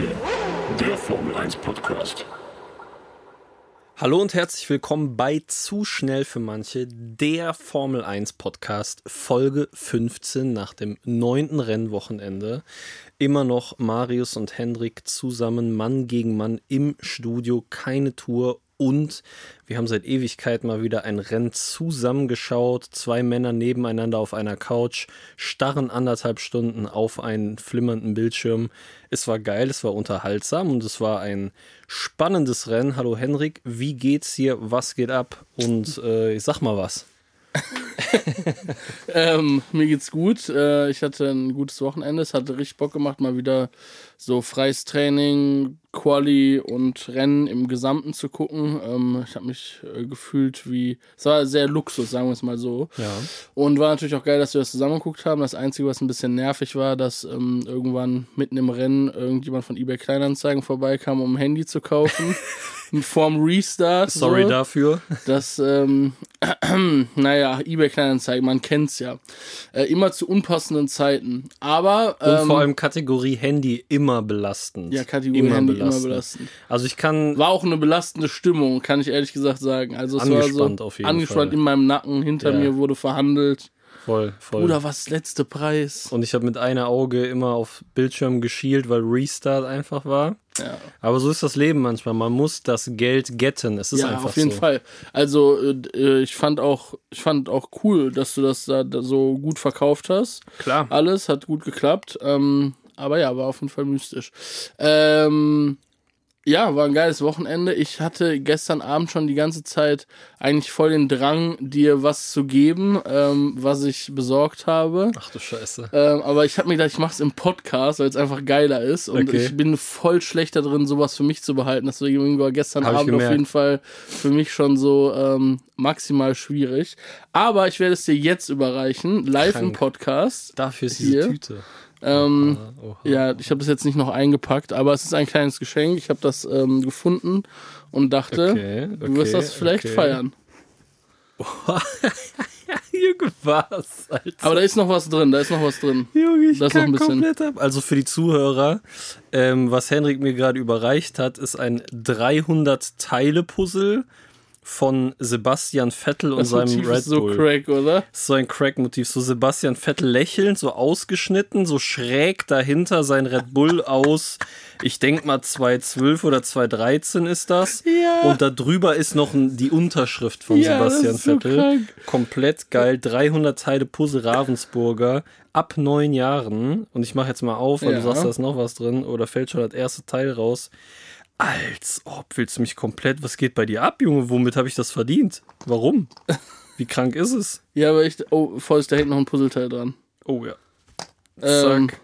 manche, der Formel 1 Podcast. Hallo und herzlich willkommen bei Zu schnell für manche, der Formel 1 Podcast, Folge 15 nach dem neunten Rennwochenende. Immer noch Marius und Hendrik zusammen, Mann gegen Mann im Studio, keine Tour und wir haben seit Ewigkeit mal wieder ein Rennen zusammengeschaut. Zwei Männer nebeneinander auf einer Couch, starren anderthalb Stunden auf einen flimmernden Bildschirm. Es war geil, es war unterhaltsam und es war ein spannendes Rennen. Hallo Henrik, wie geht's hier? Was geht ab? Und äh, ich sag mal was. ähm, mir geht's gut. Äh, ich hatte ein gutes Wochenende. Es hatte richtig Bock gemacht, mal wieder so freies Training, Quali und Rennen im Gesamten zu gucken. Ähm, ich habe mich äh, gefühlt wie. Es war sehr Luxus, sagen wir es mal so. Ja. Und war natürlich auch geil, dass wir das zusammengeguckt haben. Das Einzige, was ein bisschen nervig war, dass ähm, irgendwann mitten im Rennen irgendjemand von eBay Kleinanzeigen vorbeikam, um ein Handy zu kaufen. vorm Restart. Sorry so. dafür. Das, ähm, naja, eBay Kleinanzeigen, man kennt's ja. Äh, immer zu unpassenden Zeiten. Aber. Und Ähm, vor allem Kategorie Handy immer belastend. Ja, Kategorie Handy immer belastend. Also ich kann. war auch eine belastende Stimmung, kann ich ehrlich gesagt sagen. Also es war Angespannt so auf jeden angespannt Fall. in meinem Nacken, hinter Ja. mir wurde verhandelt. Voll, voll. Bruder, was ist letzte Preis? Und ich habe mit einer Auge immer auf Bildschirm geschielt, weil Restart einfach war. Ja. Aber so ist das Leben manchmal. Man muss das Geld getten. Es ist ja, einfach auf jeden so. Fall. Also äh, ich fand auch, ich fand auch cool, dass du das da, da so gut verkauft hast. Klar. Alles hat gut geklappt. Ähm, aber ja, war auf jeden Fall mystisch. Ähm, ja, war ein geiles Wochenende. Ich hatte gestern Abend schon die ganze Zeit eigentlich voll den Drang, dir was zu geben, ähm, was ich besorgt habe. Ach du Scheiße. Ähm, aber ich habe mir gedacht, ich mache es im Podcast, weil es einfach geiler ist. Und Okay. ich bin voll schlecht drin, sowas für mich zu behalten. Deswegen war gestern Hab Abend auf jeden Fall für mich schon so ähm, maximal schwierig. Aber ich werde es dir jetzt überreichen, live im Krank. Podcast. Dafür ist diese Hier. Tüte. Ähm, Oha. ja, ich habe das jetzt nicht noch eingepackt, aber es ist ein kleines Geschenk. Ich habe das ähm, gefunden und dachte, Okay, du wirst okay, das vielleicht okay. feiern. Junge, was? Alter. Aber da ist noch was drin, da ist noch was drin. Junge, ich ist noch kann ein bisschen-. Also für die Zuhörer, ähm, was Henrik mir gerade überreicht hat, ist ein 300-Teile-Puzzle von Sebastian Vettel und Das seinem Motiv Red ist so Bull. crack, oder? Das ist so ein Crack-Motiv. So Sebastian Vettel lächelnd, so ausgeschnitten, so schräg dahinter sein Red Bull aus, ich denke mal 212 oder 213 ist das. Ja. Und da drüber ist noch die Unterschrift von Ja, das Sebastian so Vettel. krank. Komplett geil. 300 Teile Puzzle Ravensburger ab neun Jahren. Und ich mache jetzt mal auf, weil Ja. du sagst, da ist noch was drin. Oder fällt schon das erste Teil raus. Als ob, willst du mich komplett, was geht bei dir ab, Junge? Womit habe ich das verdient? Warum? Wie krank ist es? Ja, aber ich. Oh, Vorsicht, da hängt noch ein Puzzleteil dran. Oh ja. Ähm, Zack.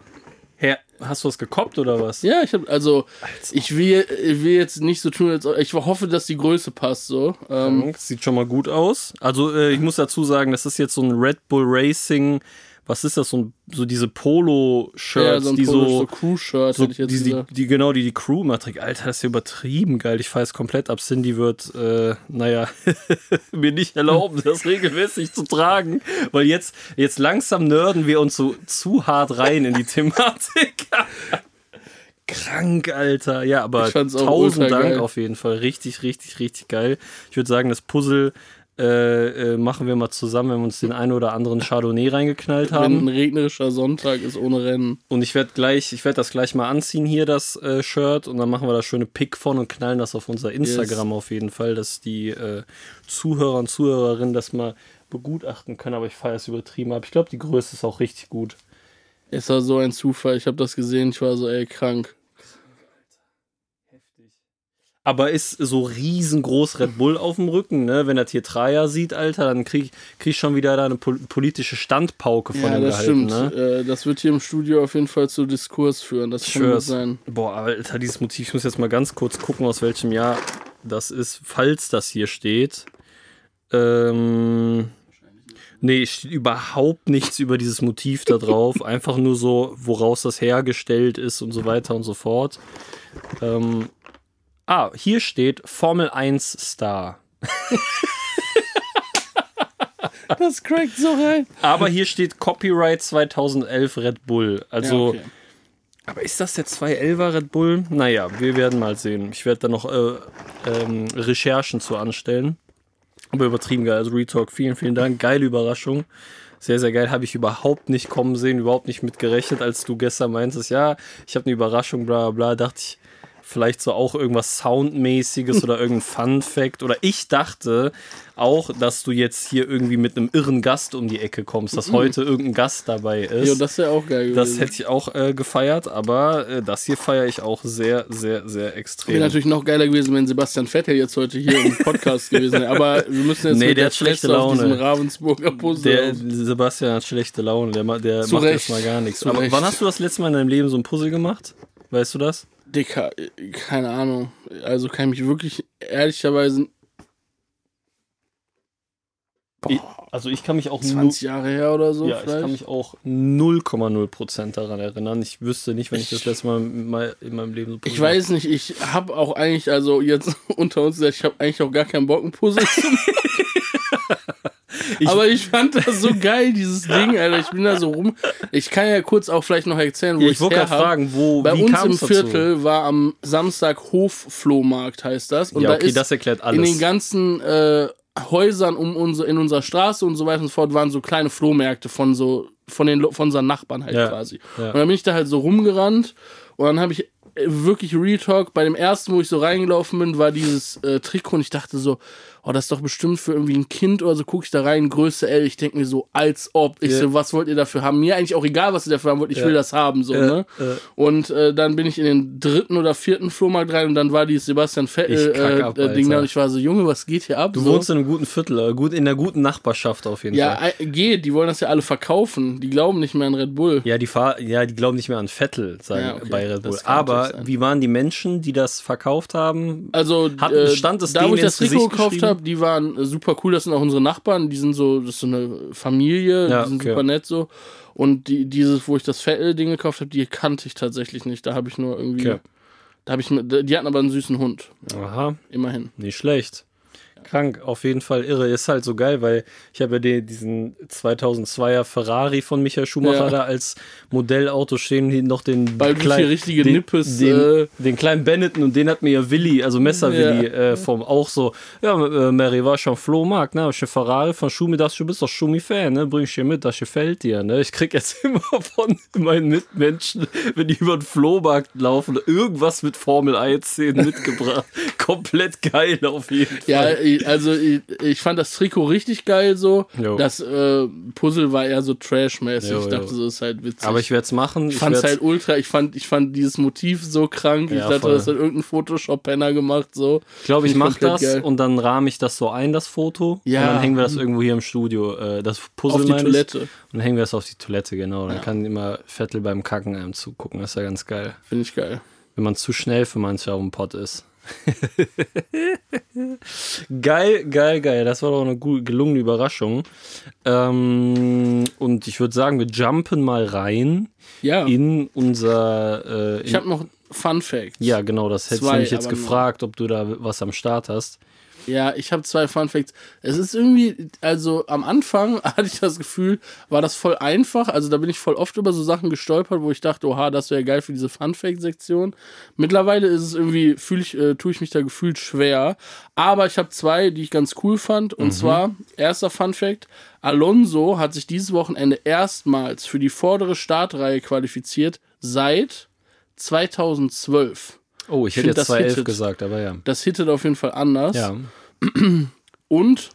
Hä, hast du was gekoppt oder was? Ja, ich habe also ich will, ich will jetzt nicht so tun, als ob- ich hoffe, dass die Größe passt so. Ähm, Sieht schon mal gut aus. Also äh, ich muss dazu sagen, das ist jetzt so ein Red Bull Racing. Was ist das? So, ein, so diese Polo-Shirts, ja, so die Polo, so, so Crew-Shirt so hätte ich jetzt die, die, die genau die die Crew trägt. Alter, das ist ja übertrieben geil. Ich fahre es komplett ab. Cindy wird, äh, naja, mir nicht erlauben, das regelmäßig zu tragen, weil jetzt jetzt langsam nerden wir uns so zu hart rein in die Thematik. Krank, Alter. Ja, aber tausend Dank geil. auf jeden Fall. Richtig, richtig, richtig geil. Ich würde sagen, das Puzzle äh, äh, machen wir mal zusammen, wenn wir uns den einen oder anderen Chardonnay reingeknallt Wenn haben. ein regnerischer Sonntag ist ohne Rennen. Und ich werde gleich, ich werde das gleich mal anziehen hier, das äh, Shirt, und dann machen wir da schöne Pick von und knallen das auf unser Instagram auf jeden Fall, dass die äh, Zuhörer und Zuhörerinnen das mal begutachten können. Aber ich feiere es übertrieben ab. Ich glaube, die Größe ist auch richtig gut. Es war so ein Zufall. Ich habe das gesehen. Ich war so, ey, krank. Aber ist so riesengroß Red Bull auf dem Rücken, ne? Wenn das hier Dreier sieht, Alter, dann krieg, krieg ich schon wieder da eine pol politische Standpauke von Ja, dem das gehalten, stimmt. ne? Äh, das wird hier im Studio auf jeden Fall zu Diskurs führen. Das kann gut sein. Boah, Alter, dieses Motiv, ich muss jetzt mal ganz kurz gucken, aus welchem Jahr das ist, falls das hier steht. Ähm, nee, es steht überhaupt nichts über dieses Motiv da drauf. Einfach nur so, woraus das hergestellt ist und so weiter und so fort. Ähm, ah, hier steht Formel 1 Star. Das crackt so rein. Aber hier steht Copyright 2011 Red Bull. Also ja, okay. Aber ist das der 211er Red Bull? Naja, wir werden mal sehen. Ich werde da noch äh, ähm, Recherchen zu anstellen. Aber übertrieben geil. Also Retalk, vielen, vielen Dank. Geile Überraschung. Sehr, sehr geil. Habe ich überhaupt nicht kommen sehen, überhaupt nicht mit gerechnet, als du gestern meintest, ja, ich habe eine Überraschung, bla bla, dachte ich, vielleicht so auch irgendwas Soundmäßiges oder irgendein Fun Fact. Oder ich dachte auch, dass du jetzt hier irgendwie mit einem irren Gast um die Ecke kommst, dass heute irgendein Gast dabei ist. Jo, das wäre auch geil gewesen. Das hätte ich auch äh, gefeiert, aber äh, das hier feiere ich auch sehr, sehr, sehr extrem. Wäre natürlich noch geiler gewesen, wenn Sebastian Vettel jetzt heute hier im Podcast gewesen wäre. Aber wir müssen jetzt Nee, mit der der hat schlechte auf Laune. diesem Ravensburger Puzzle. Der auf- Sebastian hat schlechte Laune, der, der Zu macht Recht. erstmal gar nichts. Zu Aber Recht. wann hast du das letzte Mal in deinem Leben so ein Puzzle gemacht? Weißt du das? Dicker, keine Ahnung. Also kann ich mich wirklich ehrlicherweise Ich, also ich kann mich auch 20 Jahre her oder so Ja, ich vielleicht. kann mich auch 0,0% daran erinnern. Ich wüsste nicht, wenn ich das letzte Mal in meinem Leben so ich weiß nicht, ich habe auch eigentlich, also jetzt unter uns gesagt, ich habe eigentlich auch gar keinen Bock, ein Puzzle zu machen. Ich- Aber ich fand das so geil, dieses Ding, Alter. Ich bin da so rum. Ich kann ja kurz auch vielleicht noch erzählen, wo Ja, ich ich wollte gerade fragen, wo, Bei uns im dazu? Viertel war am Samstag Hofflohmarkt, heißt das. Und ja, da okay, ist das erklärt in alles. den ganzen äh, Häusern um unsere, in unserer Straße und so weiter und so fort waren so kleine Flohmärkte von so von den von unseren Nachbarn halt Ja, quasi. ja. Und dann bin ich da halt so rumgerannt und dann habe ich äh, wirklich Real Talk bei dem ersten, wo ich so reingelaufen bin, war dieses äh, Trikot und ich dachte so, oh, das ist doch bestimmt für irgendwie ein Kind oder so, gucke ich da rein, Größe L, ich denke mir so, als ob. Ich Ja. so, was wollt ihr dafür haben? Mir eigentlich auch egal, was ihr dafür haben wollt, ich Ja. will das haben, so, Ja, ne? ja. Und äh, dann bin ich in den dritten oder vierten Flohmarkt rein und dann war dieses Sebastian Ich Vettel kack äh, äh, da und ich war so, Junge, was geht hier ab? Du so. wohnst in einem guten Viertel, gut, in einer guten Nachbarschaft auf jeden ja, Fall. äh, geht, die wollen das ja alle verkaufen. Die glauben nicht mehr an Red Bull. Ja, die Fahr ja, die glauben nicht mehr an Vettel, sagen Ja, okay. bei Red Bull. Aber wie waren die Menschen, die das verkauft haben? Also Hat- äh, stand es da, wo ich das Trikot gekauft geschrieben? Habe, die waren super cool. Das sind auch unsere Nachbarn. Die sind so, das ist so eine Familie. Ja, die sind okay. super nett so. Und die, dieses, wo ich das Vettel-Ding gekauft habe, die kannte ich tatsächlich nicht. Da habe ich nur irgendwie, Okay. da habe ich, die hatten aber einen süßen Hund. Aha, Immerhin. nicht schlecht. Krank, auf jeden Fall irre. Ist halt so geil, weil ich habe ja den, diesen 2002er Ferrari von Michael Schumacher Ja. da als Modellauto stehen, noch den Bald viel richtige den, Nippes, den, äh, den kleinen Benetton und den hat mir ja Willi, also Messer-Willi, Ja. äh, vom auch so, ja, äh, Mary war schon Flohmarkt, ne, ich Ferrari von Schumi, das du bist doch Schumi-Fan, ne, bring ich dir mit, das gefällt dir, ne. Ich krieg jetzt immer von meinen Mitmenschen, wenn die über den Flohmarkt laufen, irgendwas mit Formel 1-Szenen mitgebracht. Komplett geil auf jeden Fall. Ja, ich- also ich, ich fand das Trikot richtig geil so. Jo. Das äh, Puzzle war eher so Trashmäßig. Jo, Ich dachte, so ist halt witzig. Aber ich werde es machen. Ich fand's werd's- halt ultra, ich fand, ich fand dieses Motiv so krank. ich Ja, dachte, voll. das hat irgendein Photoshop-Penner gemacht, so. Ich glaube, ich mache komplett das geil. und dann rahme ich das so ein, das Foto. Ja. Und dann hängen wir das irgendwo hier im Studio. Äh, das Puzzle Auf die ich. Toilette. Und dann hängen wir das auf die Toilette, genau. Dann Ja. kann immer Vettel beim Kacken einem zugucken. Das ist ja ganz geil. Finde ich geil. Wenn man zu schnell für manche auf dem Pott ist. geil, geil, geil. Das war doch eine gut, gelungene Überraschung. Ähm, und ich würde sagen, wir jumpen mal rein Ja. in unser. Äh, in, ich habe noch Fun Facts. ja, genau, das hätte ich Zwei, nämlich jetzt gefragt, ob du da was am Start hast. Ja, ich habe zwei Fun Facts. Es ist irgendwie, also am Anfang hatte ich das Gefühl, war das voll einfach. Also da bin ich voll oft über so Sachen gestolpert, wo ich dachte, oha, das wäre geil für diese Fun Fact Sektion. Mittlerweile ist es irgendwie, fühle ich, äh, tue ich mich da gefühlt schwer. Aber ich habe zwei, die ich ganz cool fand. Und zwar erster Fun Fact: Alonso hat sich dieses Wochenende erstmals für die vordere Startreihe qualifiziert seit 2012. Oh, ich Ich hätte jetzt das 211 hittet. gesagt, aber ja. Das hittet auf jeden Fall anders. Ja. Und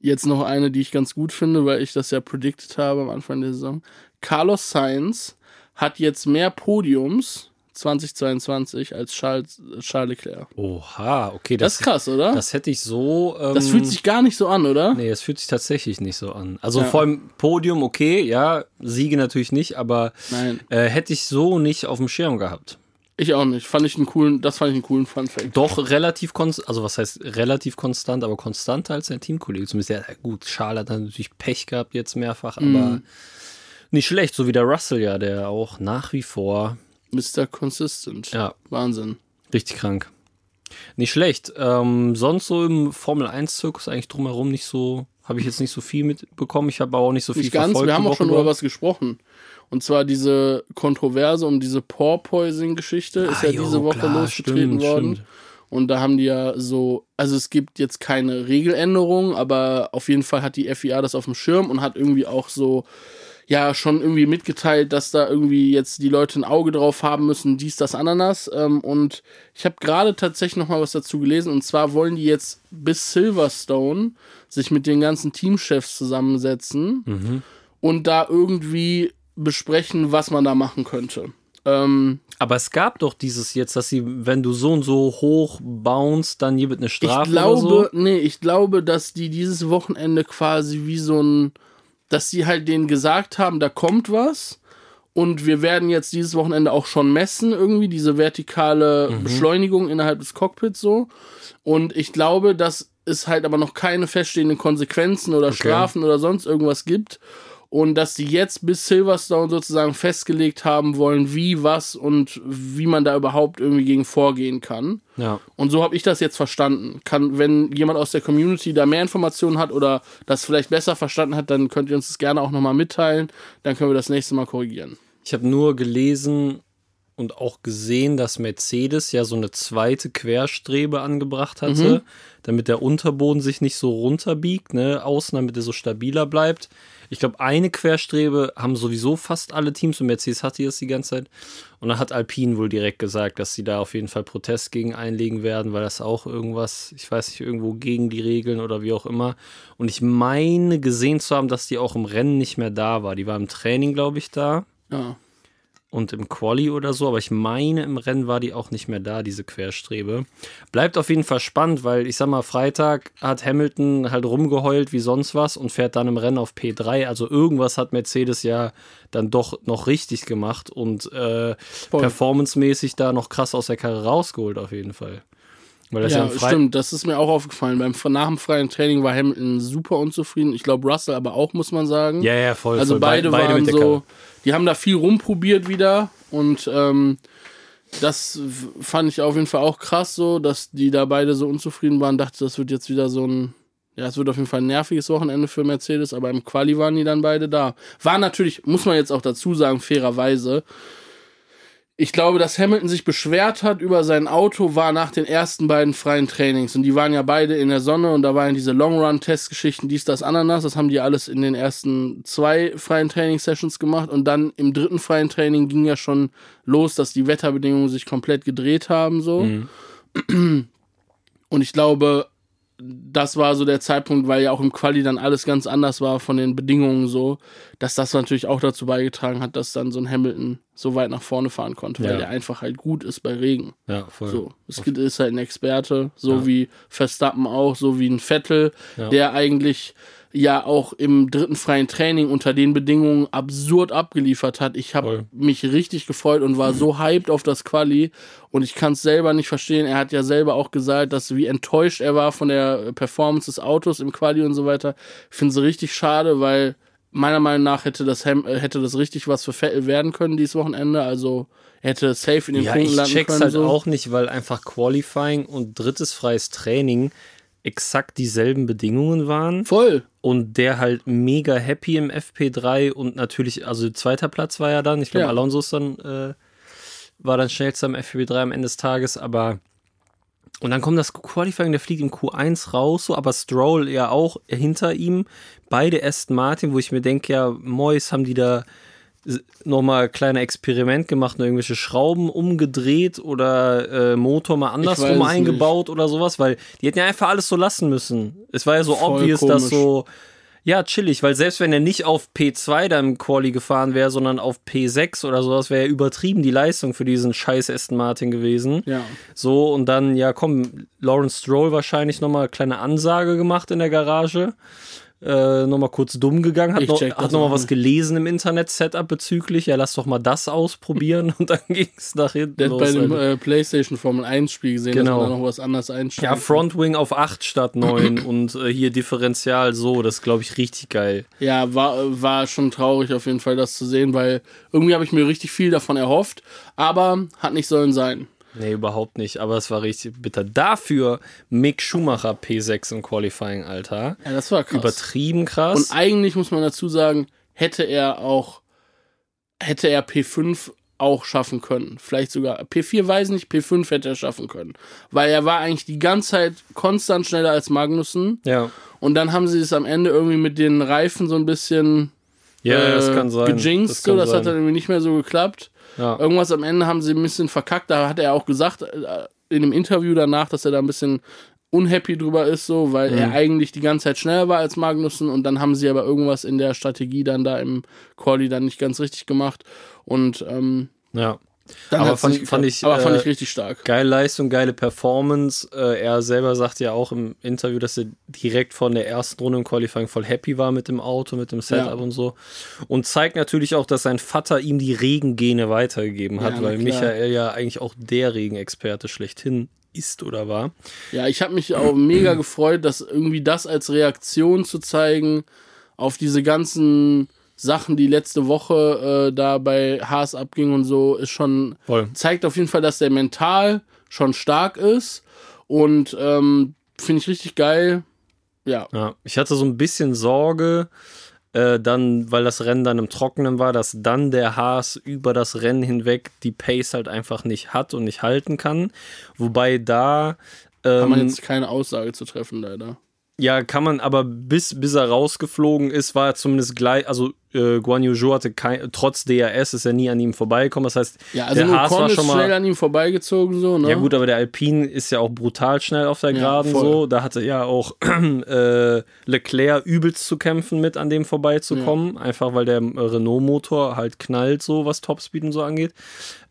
jetzt noch eine, die ich ganz gut finde, weil ich das ja predicted habe am Anfang der Saison. Carlos Sainz hat jetzt mehr Podiums 2022 als Charles, Charles Leclerc. Oha, okay, Das das, ist krass, oder? Das, das hätte ich so. Ähm, fühlt sich gar nicht so an, oder? Nee, es fühlt sich tatsächlich nicht so an. Also Ja. vor allem Podium, okay, ja, Siege natürlich nicht, aber äh, hätte ich so nicht auf dem Schirm gehabt. Ich auch nicht. Fand ich einen coolen, das fand ich einen coolen Fun Fact. Doch relativ konstant, also was heißt relativ konstant, aber konstanter als sein Teamkollege. Zumindest, ja, gut, Charles hat dann natürlich Pech gehabt jetzt mehrfach, aber Mhm. nicht schlecht, so wie der Russell ja, der auch nach wie vor, Mr. Consistent. ja, Wahnsinn. Richtig krank. Nicht schlecht. Ähm, sonst so im Formel 1-Zirkus eigentlich drumherum nicht so, habe ich jetzt nicht so viel mitbekommen. Ich habe aber auch nicht so viel Nicht ganz, verfolgt. wir haben auch schon über was gesprochen. Und zwar diese Kontroverse um diese Porpoising-Geschichte ist Ah, ja jo, diese Woche klar, losgetreten stimmt, worden. stimmt. Und da haben die ja so, also es gibt jetzt keine Regeländerung, aber auf jeden Fall hat die FIA das auf dem Schirm und hat irgendwie auch so, ja, schon irgendwie mitgeteilt, dass da irgendwie jetzt die Leute ein Auge drauf haben müssen, dies, das, Ananas. Ähm, und ich habe gerade tatsächlich noch mal was dazu gelesen. Und zwar wollen die jetzt bis Silverstone sich mit den ganzen Teamchefs zusammensetzen und da irgendwie besprechen, was man da machen könnte. Ähm, Aber es gab doch dieses jetzt, dass sie, wenn du so und so hoch bounce, dann hier wird eine Strafe ich glaube, oder so. nee, ich glaube, dass die dieses Wochenende quasi wie so ein, dass sie halt denen gesagt haben, da kommt was und wir werden jetzt dieses Wochenende auch schon messen, irgendwie diese vertikale Mhm. Beschleunigung innerhalb des Cockpits so. Und ich glaube, dass es halt aber noch keine feststehenden Konsequenzen oder Strafen oder sonst irgendwas gibt. Und dass die jetzt bis Silverstone sozusagen festgelegt haben wollen, wie, was und wie man da überhaupt irgendwie gegen vorgehen kann. Ja. Und so habe ich das jetzt verstanden. Kann, wenn jemand aus der Community da mehr Informationen hat oder das vielleicht besser verstanden hat, dann könnt ihr uns das gerne auch nochmal mitteilen. Dann können wir das nächste Mal korrigieren. Ich habe nur gelesen und auch gesehen, dass Mercedes ja so eine zweite Querstrebe angebracht hatte, damit der Unterboden sich nicht so runterbiegt, ne, außen, damit er so stabiler bleibt. Ich glaube, eine Querstrebe haben sowieso fast alle Teams und Mercedes hatte das die ganze Zeit. Und dann hat Alpine wohl direkt gesagt, dass sie da auf jeden Fall Protest gegen einlegen werden, weil das auch irgendwas, ich weiß nicht, irgendwo gegen die Regeln oder wie auch immer. Und ich meine gesehen zu haben, dass die auch im Rennen nicht mehr da war. Die war im Training, glaube ich, da Ja. Und im Quali oder so, aber ich meine, im Rennen war die auch nicht mehr da, diese Querstrebe. Bleibt auf jeden Fall spannend, weil ich sag mal, Freitag hat Hamilton halt rumgeheult wie sonst was und fährt dann im Rennen auf P3. Also irgendwas hat Mercedes ja dann doch noch richtig gemacht und äh, performancemäßig da noch krass aus der Karre rausgeholt, auf jeden Fall. Weil das ja, Ja, stimmt, das ist mir auch aufgefallen. Beim, nach dem freien Training war Hamilton super unzufrieden. Ich glaube, Russell aber auch, muss man sagen. Ja, ja, voll. Also voll. beide, Be- waren so, die haben da viel rumprobiert wieder und ähm, das fand ich auf jeden Fall auch krass so, dass die da beide so unzufrieden waren. Dachte, das wird jetzt wieder so ein, ja, es wird auf jeden Fall ein nerviges Wochenende für Mercedes, aber im Quali waren die dann beide da. War natürlich, muss man jetzt auch dazu sagen, fairerweise. Ich glaube, dass Hamilton sich beschwert hat über sein Auto, war nach den ersten beiden freien Trainings. Und die waren ja beide in der Sonne und da waren diese Long-Run-Testgeschichten, dies, das, Ananas. Das haben die alles in den ersten zwei freien Training-Sessions gemacht. Und dann im dritten freien Training ging ja schon los, dass die Wetterbedingungen sich komplett gedreht haben, so. Und ich glaube, das war so der Zeitpunkt, weil ja auch im Quali dann alles ganz anders war von den Bedingungen so, dass das natürlich auch dazu beigetragen hat, dass dann so ein Hamilton so weit nach vorne fahren konnte, weil Ja. der einfach halt gut ist bei Regen. Ja, voll. So, es gibt- ist halt ein Experte, so Ja. wie Verstappen auch, so wie ein Vettel, Ja. der eigentlich ja auch im dritten freien Training unter den Bedingungen absurd abgeliefert hat. Ich habe mich richtig gefreut und war so hyped auf das Quali und ich kann es selber nicht verstehen. Er hat ja selber auch gesagt, dass wie enttäuscht er war von der Performance des Autos im Quali und so weiter. Ich finde es richtig schade, weil meiner Meinung nach hätte das, Ham äh, hätte das richtig was für Vettel werden können dieses Wochenende. Also hätte safe in den Ja, Punkten ich landen check's können. halt so. auch nicht, weil einfach Qualifying und drittes freies Training exakt dieselben Bedingungen waren Voll. und der halt mega happy im FP3 und natürlich, also zweiter Platz war ja dann, ich glaube Ja. Alonso ist dann, äh, war dann schnellster im FP3 am Ende des Tages, aber und dann kommt das Qualifying, der fliegt im Q1 raus, so, aber Stroll ja auch hinter ihm, beide Aston Martin, wo ich mir denke, ja, Mois haben die da nochmal kleine Experiment gemacht und irgendwelche Schrauben umgedreht oder äh, Motor mal andersrum eingebaut oder sowas, weil die hätten ja einfach alles so lassen müssen. Es war ja so Voll obvious, dass komisch. so, ja, chillig, weil selbst wenn er nicht auf P2 da im Quali gefahren wäre, sondern auf P6 oder sowas, wäre ja übertrieben die Leistung für diesen scheiß Aston Martin gewesen. Ja. So, und dann, ja, komm, Lawrence Stroll wahrscheinlich nochmal eine kleine Ansage gemacht in der Garage. Äh, nochmal kurz dumm gegangen, hat Ich noch, hat noch mal auch was gelesen im Internet-Setup bezüglich. Ja, lass doch mal das ausprobieren und dann ging es nach hinten Der hat los. bei dem Alter. äh, PlayStation Formel 1 Spiel gesehen, Genau. dass man da noch was anderes einstellt. ja, Frontwing auf 8 statt 9 und äh, hier Differential so, das glaube ich, richtig geil. Ja, war, war schon traurig auf jeden Fall, das zu sehen, weil irgendwie habe ich mir richtig viel davon erhofft, aber hat nicht sollen sein. Nee, überhaupt nicht, aber es war richtig bitter. Dafür Mick Schumacher P6 im Qualifying, Alter. Ja, das war krass. Übertrieben krass. Und eigentlich muss man dazu sagen, hätte er auch hätte er P5 auch schaffen können. Vielleicht sogar P4 weiß nicht, P5 hätte er schaffen können. Weil er war eigentlich die ganze Zeit konstant schneller als Magnussen. Ja. Und dann haben sie es am Ende irgendwie mit den Reifen so ein bisschen Ja, äh, das kann sein. gejinxt. Das so, das hat dann irgendwie nicht mehr so geklappt. Ja. Irgendwas am Ende haben sie ein bisschen verkackt. Da hat er auch gesagt, äh, in dem Interview danach, dass er da ein bisschen unhappy drüber ist, so, weil Mhm. er eigentlich die ganze Zeit schneller war als Magnussen und dann haben sie aber irgendwas in der Strategie dann da im Quali dann nicht ganz richtig gemacht und ähm, ja. Dann Aber fand- fand ich, aber fand äh, ich richtig stark. Geile Leistung, geile Performance. Äh, er selber sagt ja auch im Interview, dass er direkt von der ersten Runde im Qualifying voll happy war mit dem Auto, mit dem Setup Ja. und so. Und zeigt natürlich auch, dass sein Vater ihm die Regengene weitergegeben hat, Ja, weil. Michael ja eigentlich auch der Regenexperte schlechthin ist oder war. Ja, ich habe mich auch mega gefreut, dass irgendwie das als Reaktion zu zeigen auf diese ganzen Sachen, die letzte Woche äh, da bei Haas abging und so, ist schon Voll. zeigt auf jeden Fall, dass der mental schon stark ist und ähm, finde ich richtig geil. Ja, Ja, ich hatte so ein bisschen Sorge, äh, dann, weil das Rennen dann im Trockenen war, dass dann der Haas über das Rennen hinweg die Pace halt einfach nicht hat und nicht halten kann. Wobei da. kann man Ähm, jetzt keine Aussage zu treffen, leider. Ja, kann man, aber bis, bis er rausgeflogen ist, war er zumindest gleich, also äh, Guan Yu Zhou hatte kein, trotz DRS ist er nie an ihm vorbeigekommen. Das heißt, Ja, also der Haas war schon mal. schnell an ihm vorbeigezogen, so, ne? Ja gut, aber der Alpine ist ja auch brutal schnell auf der Ja, Geraden voll. so. Da hatte ja auch äh, Leclerc übelst zu kämpfen mit, an dem vorbeizukommen. Einfach weil der äh, Renault-Motor halt knallt so, was Topspeed und so angeht.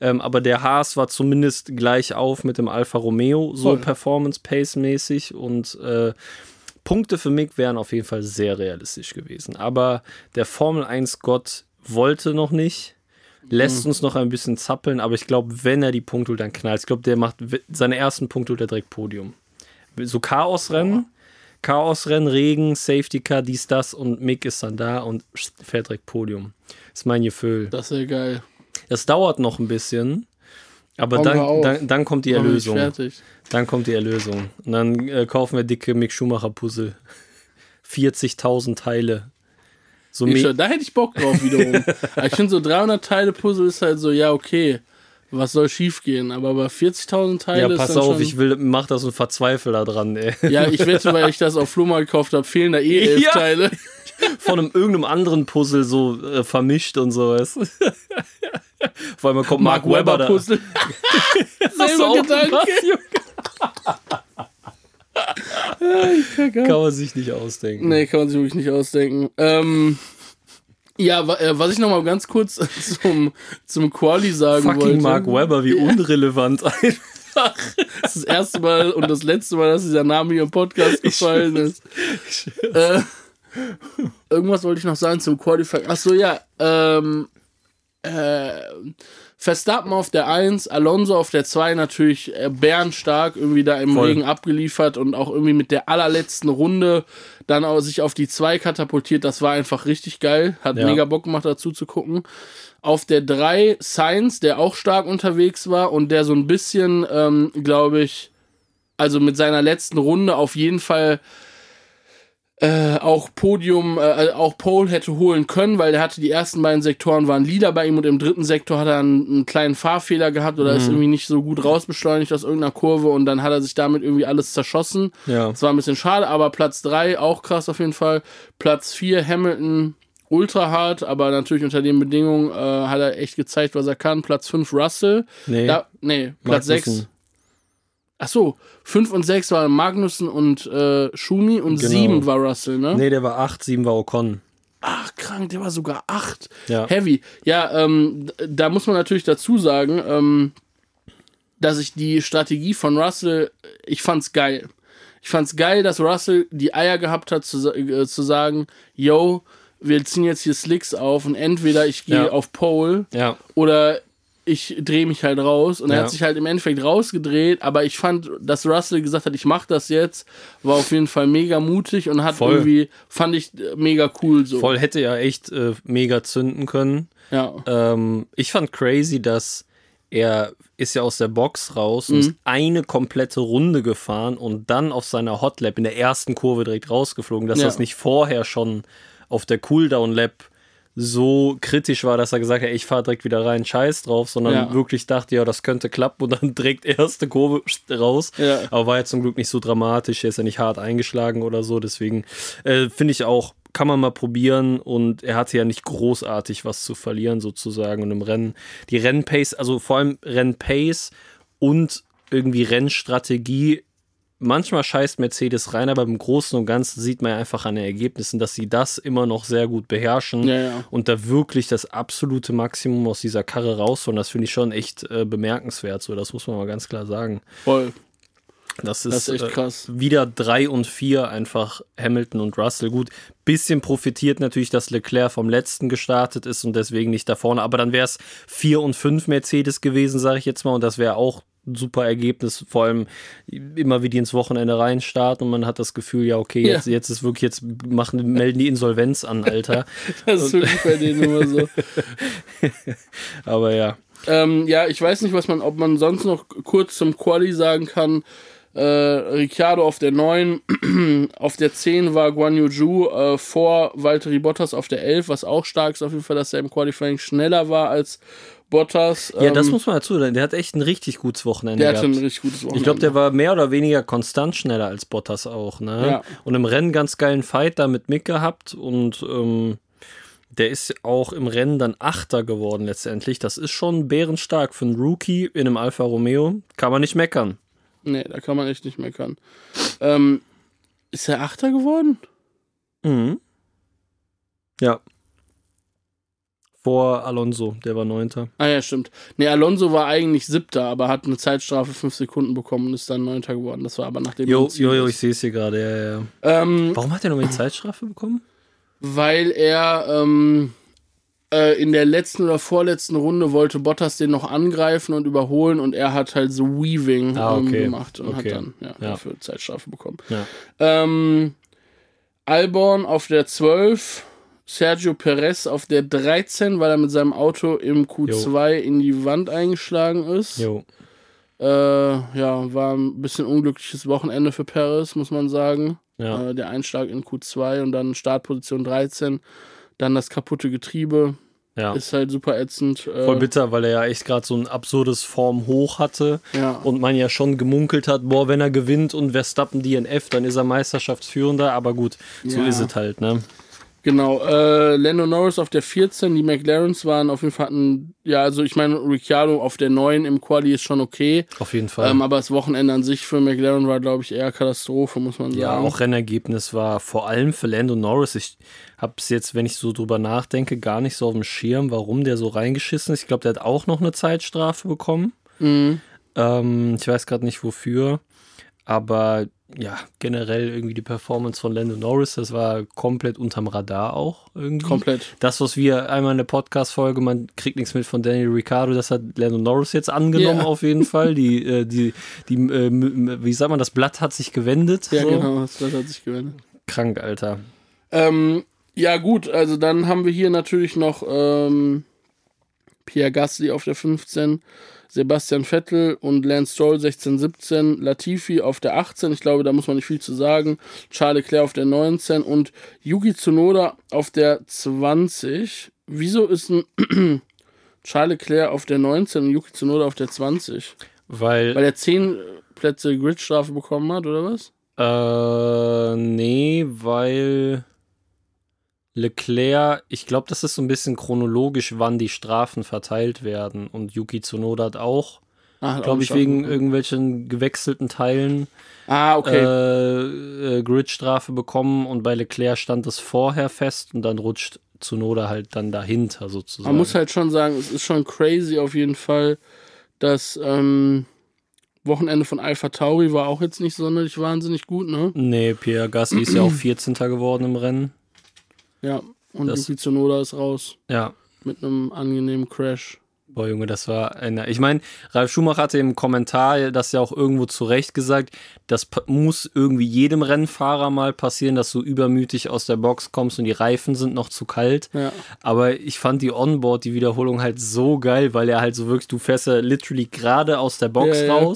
Ähm, aber der Haas war zumindest gleich auf mit dem Alfa Romeo, so Voll. Performance-Pace-mäßig und äh, Punkte für Mick wären auf jeden Fall sehr realistisch gewesen. Aber der Formel 1-Gott wollte noch nicht. Lässt uns noch ein bisschen zappeln, aber ich glaube, wenn er die Punkte holt, dann knallt. Ich glaube, der macht seine ersten Punkte holt er direkt Podium. So Chaosrennen, Chaosrennen, Regen, Safety Car, dies, das und Mick ist dann da und fährt direkt Podium. ist mein Gefühl. Das ist ja geil. Das dauert noch ein bisschen, aber dann, dann, dann kommt die Erlösung. Dann kommt die Erlösung. Und dann äh, kaufen wir dicke Mick Schumacher Puzzle. 40.000 Teile. So Ich, da hätte ich Bock drauf wiederum. Ich finde so 300 Teile Puzzle ist halt so, ja, okay. Was soll schief gehen? Aber bei 40.000 Teile ja, pass auf, ich will, mach das und verzweifle da dran, ey. Ja, ich wette, weil ich das auf Flohmarkt gekauft habe, fehlen da eh elf Ja. Teile. Von einem irgendeinem anderen Puzzle so äh, vermischt und so, weißt du? Vor allem kommt Mark, Webber, da. Puzzle. Du Selber Gedanke. Kann man sich nicht ausdenken. Nee, kann man sich wirklich nicht ausdenken. Ähm, ja, äh, was ich noch mal ganz kurz zum, zum Quali sagen Fucking wollte. Mark Webber, wie unrelevant einfach. Das ist das erste Mal und das letzte Mal, dass dieser Name hier im Podcast gefallen ist. Äh, irgendwas wollte ich noch sagen zum Qualifying. Achso, ja. Ähm, äh, Verstappen auf der 1, Alonso auf der 2 natürlich äh, bärenstark irgendwie da im Voll. Regen abgeliefert und auch irgendwie mit der allerletzten Runde dann auch sich auf die 2 katapultiert. Das war einfach richtig geil. Hat Ja. mega Bock gemacht dazu zu gucken. Auf der 3 Sainz, der auch stark unterwegs war und der so ein bisschen, ähm, glaube ich, also mit seiner letzten Runde auf jeden Fall äh, auch Podium, äh, auch Pole hätte holen können, weil der hatte die ersten beiden Sektoren waren Leader bei ihm und im dritten Sektor hat er einen, einen kleinen Fahrfehler gehabt oder ist irgendwie nicht so gut rausbeschleunigt aus irgendeiner Kurve und dann hat er sich damit irgendwie alles zerschossen. Ja. Das war ein bisschen schade, aber Platz 3 auch krass auf jeden Fall. Platz 4 Hamilton ultra hart, aber natürlich unter den Bedingungen äh, hat er echt gezeigt, was er kann. Platz 5 Russell. Nee. Da, nee, Platz 6 Magnussen. Ach so, 5 und 6 waren Magnussen und äh, Schumi und Genau. 7 war Russell, ne? Nee, der war 8, 7 war Ocon. Ach, krank, der war sogar 8. Ja. Heavy. Ja, ähm, da muss man natürlich dazu sagen, ähm, dass ich die Strategie von Russell, ich fand's geil. Ich fand's geil, dass Russell die Eier gehabt hat, zu, äh, zu sagen, yo, wir ziehen jetzt hier Slicks auf und entweder ich gehe Ja. auf Pole Ja. oder ich drehe mich halt raus. Und er Ja. hat sich halt im Endeffekt rausgedreht, aber ich fand, dass Russell gesagt hat, ich mach das jetzt, war auf jeden Fall mega mutig und hat Voll. irgendwie, fand ich äh, mega cool so. Voll hätte ja echt äh, mega zünden können. Ja. Ähm, ich fand crazy, dass er ist ja aus der Box raus Mhm. und ist eine komplette Runde gefahren und dann auf seiner Hotlap in der ersten Kurve direkt rausgeflogen, dass Ja. er es nicht vorher schon auf der Cooldown-Lap so kritisch war, dass er gesagt hat, ich fahre direkt wieder rein, scheiß drauf, sondern Ja. wirklich dachte, ja, das könnte klappen und dann direkt erste Kurve raus. Ja. Aber war ja zum Glück nicht so dramatisch, er ist ja nicht hart eingeschlagen oder so, deswegen äh, finde ich auch, kann man mal probieren und er hatte ja nicht großartig was zu verlieren sozusagen und im Rennen, die Rennpace, also vor allem Rennpace und irgendwie Rennstrategie manchmal scheißt Mercedes rein, aber im Großen und Ganzen sieht man ja einfach an den Ergebnissen, dass sie das immer noch sehr gut beherrschen Ja, ja. und da wirklich das absolute Maximum aus dieser Karre rausholen. Das finde ich schon echt äh, bemerkenswert. So, das muss man mal ganz klar sagen. Voll. Das ist, Das ist echt äh, krass. wieder drei und vier einfach Hamilton und Russell. Gut, bisschen profitiert natürlich, dass Leclerc vom letzten gestartet ist und deswegen nicht da vorne. Aber dann wäre es vier und fünf Mercedes gewesen, sage ich jetzt mal. Und das wäre auch super Ergebnis. Vor allem immer wie die ins Wochenende reinstarten und man hat das Gefühl, ja, okay, Ja. jetzt, jetzt ist wirklich, jetzt machen, melden die Insolvenz an, Alter. Das ist wirklich bei denen immer so. Aber ja. Ähm, ja, ich weiß nicht, was man, ob man sonst noch kurz zum Quali sagen kann. Äh, Ricciardo auf der 9, auf der 10 war Guan Yu Zhu äh, vor Valtteri Bottas auf der 11, was auch stark ist auf jeden Fall, dass er im Qualifying schneller war als Bottas. Ja, das Ähm, muss man dazu sagen. Der hat echt ein richtig gutes Wochenende der hatte ein richtig gutes Wochenende. Ich glaube, der war mehr oder weniger konstant schneller als Bottas auch, ne? Ja. Und im Rennen ganz geilen Fight da mit Mick gehabt und ähm, der ist auch im Rennen dann Achter geworden letztendlich. Das ist schon bärenstark für einen Rookie in einem Alfa Romeo. Kann man nicht meckern. Nee, da kann man echt nicht meckern. Ähm, ist er Achter geworden? Mhm. Ja. Vor Alonso, der war Neunter. Ah ja, stimmt. Nee, Alonso war eigentlich Siebter, aber hat eine Zeitstrafe 5 Sekunden bekommen und ist dann Neunter geworden. Das war aber nachdem Jo, jo, jo, ich sehe es hier gerade, ja, ja. ähm, Warum hat er nochmal die Zeitstrafe bekommen? weil er ähm, äh, in der letzten oder vorletzten Runde wollte Bottas den noch angreifen und überholen und er hat halt so Weaving Ah, ähm, okay. gemacht und Okay. hat dann ja, Ja. dafür Zeitstrafe bekommen. Ja. Ähm, Albon auf der 12, Sergio Perez auf der 13, weil er mit seinem Auto im Q2 in die Wand eingeschlagen ist. Jo. Äh, ja, war ein bisschen unglückliches Wochenende für Perez, muss man sagen. Ja. Äh, der Einschlag in Q2 und dann Startposition 13. Dann das kaputte Getriebe. ja. Ist halt super ätzend. Äh, Voll bitter, weil er ja echt gerade so ein absurdes Form hoch hatte Ja. und man ja schon gemunkelt hat, boah, wenn er gewinnt und Verstappen DNF, dann ist er Meisterschaftsführender, aber gut, so Ja. ist es halt, ne? Genau, äh, Lando Norris auf der 14, die McLarens waren auf jeden Fall, hatten, ja, also ich meine, Ricciardo auf der 9 im Quali ist schon okay, Auf jeden Fall. ähm, aber das Wochenende an sich für McLaren war, glaube ich, eher Katastrophe, muss man sagen. ja, auch Rennergebnis war vor allem für Lando Norris. Ich hab's jetzt, wenn ich so drüber nachdenke, gar nicht so auf dem Schirm, warum der so reingeschissen ist. Ich glaube, der hat auch noch eine Zeitstrafe bekommen. Mhm. Ähm, ich weiß gerade nicht wofür, aber ja, generell irgendwie die Performance von Lando Norris, das war komplett unterm Radar auch irgendwie. Komplett. Das, was wir einmal in der Podcast-Folge, man kriegt nichts mit von Daniel Ricciardo, das hat Lando Norris jetzt angenommen Ja. auf jeden Fall. Die, äh, die, die, äh, wie sagt man, das Blatt hat sich gewendet. Ja, so. genau, das das hat sich gewendet. Krank, Alter. Ähm, ja, gut, also dann haben wir hier natürlich noch ähm, Pierre Gasly auf der 15, Sebastian Vettel und Lance Stroll 16, 17, Latifi auf der 18, ich glaube, da muss man nicht viel zu sagen, Charles Leclerc auf der 19 und Yuki Tsunoda auf der 20. Wieso ist ein Charles Leclerc auf der 19 und Yuki Tsunoda auf der 20? Weil, Weil er 10 Plätze Gridstrafe bekommen hat, oder was? äh, nee, weil Leclerc, ich glaube, das ist so ein bisschen chronologisch, wann die Strafen verteilt werden. Und Yuki Tsunoda hat auch, Ah, glaube ich, wegen irgendwelchen gewechselten Teilen Ah, okay. äh, äh, Gridstrafe bekommen und bei Leclerc stand es vorher fest und dann rutscht Tsunoda halt dann dahinter sozusagen. Man muss halt schon sagen, es ist schon crazy auf jeden Fall. Das ähm, Wochenende von Alpha Tauri war auch jetzt nicht sonderlich wahnsinnig gut, ne? nee, Pierre Gasly ist ja auch 14. geworden im Rennen. Ja. Und Das- Yuki Tsunoda ist raus Ja, mit einem angenehmen Crash. Boah, Junge, das war eine. Ich meine, Ralf Schumacher hatte im Kommentar das ja auch irgendwo zu Recht gesagt, das muss irgendwie jedem Rennfahrer mal passieren, dass du übermütig aus der Box kommst und die Reifen sind noch zu kalt. Ja. Aber ich fand die Onboard, die Wiederholung halt so geil, weil er halt so wirklich, du fährst ja literally gerade aus der Box Ja, ja.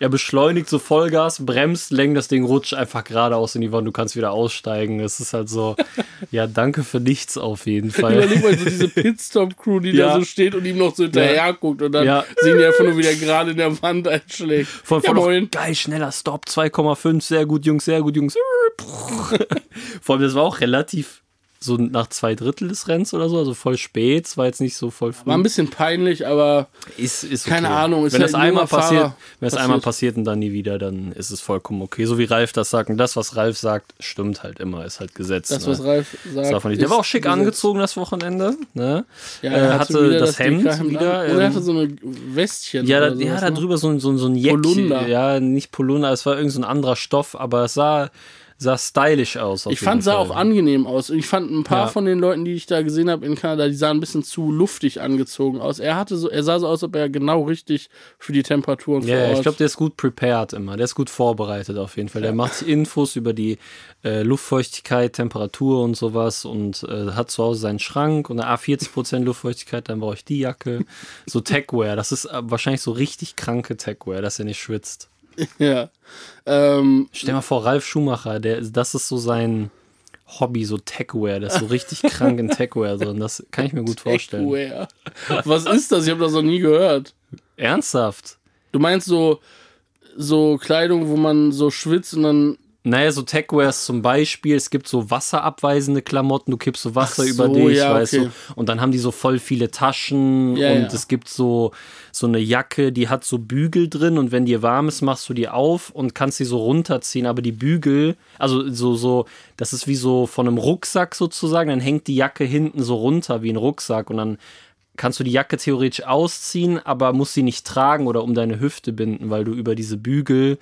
Er beschleunigt so Vollgas, bremst, lenkt das Ding, rutscht einfach geradeaus in die Wand, du kannst wieder aussteigen. Es ist halt so, ja, danke für nichts auf jeden Fall. Überleg mal so diese Pitstop-Crew, die Ja. da so steht und ihm noch so hinterher guckt und dann Ja. sehen die einfach nur, wie der gerade in der Wand einschlägt. Von, ja, von moin. geil, schneller Stop, 2,5, sehr gut, Jungs, sehr gut, Jungs. Vor allem, das war auch relativ so nach zwei Drittel des Rennens oder so, also voll spät, es war jetzt nicht so voll früh. War ein bisschen peinlich, aber Ist, ist Keine okay. Ahnung, ist wenn halt das ein einmal passiert, Fahrer wenn es passiert. einmal passiert und dann nie wieder, dann ist es vollkommen okay. So wie Ralf das sagt. Und das, was Ralf sagt, stimmt halt immer, ist halt Gesetz. das, ne? was Ralf sagt. Das nicht. Der war auch schick Gesetz. angezogen das Wochenende. Ne? Ja, Äh, er hatte wieder das Hemd wieder, er ähm, hatte so eine Westchen. Ja, da, ja da ne? drüber so, ein- so, ein- so ein Jäckchen. Polunder. Ja, nicht Polunder, es war irgend so ein anderer Stoff, aber es sah, sah stylisch aus. Ich fand, sah auch angenehm aus. Ich fand ein paar Ja. von den Leuten, die ich da gesehen habe in Kanada, die sahen ein bisschen zu luftig angezogen aus. Er hatte so, er sah so aus, ob er genau richtig für die Temperaturen Ja, Ort. ich glaube, der ist gut prepared immer. Der ist gut vorbereitet auf jeden Fall. Der macht sich Infos über die äh, Luftfeuchtigkeit, Temperatur und sowas und äh, hat zu Hause seinen Schrank und eine A40% Luftfeuchtigkeit, dann brauche ich die Jacke. So Techwear, das ist äh, wahrscheinlich so richtig kranke Techwear, dass er nicht schwitzt. ja. Ähm, Stell mal vor, Ralf Schumacher, der, das ist so sein Hobby, so Techwear, der ist so richtig krank in Techwear. So, und das kann ich mir gut vorstellen. Techwear. Was ist das? Ich habe das noch nie gehört. Ernsthaft? Du meinst so, so Kleidung, wo man so schwitzt und dann. Naja, so Techwears zum Beispiel, es gibt so wasserabweisende Klamotten, du kippst so Wasser Ach über so, dich, ja, weißt okay. du, und dann haben die so voll viele Taschen Ja, und ja. es gibt so, so eine Jacke, die hat so Bügel drin und wenn dir warm ist, machst du die auf und kannst sie so runterziehen, aber die Bügel, also so, so, das ist wie so von einem Rucksack sozusagen, dann hängt die Jacke hinten so runter wie ein Rucksack und dann kannst du die Jacke theoretisch ausziehen, aber musst sie nicht tragen oder um deine Hüfte binden, weil du über diese Bügel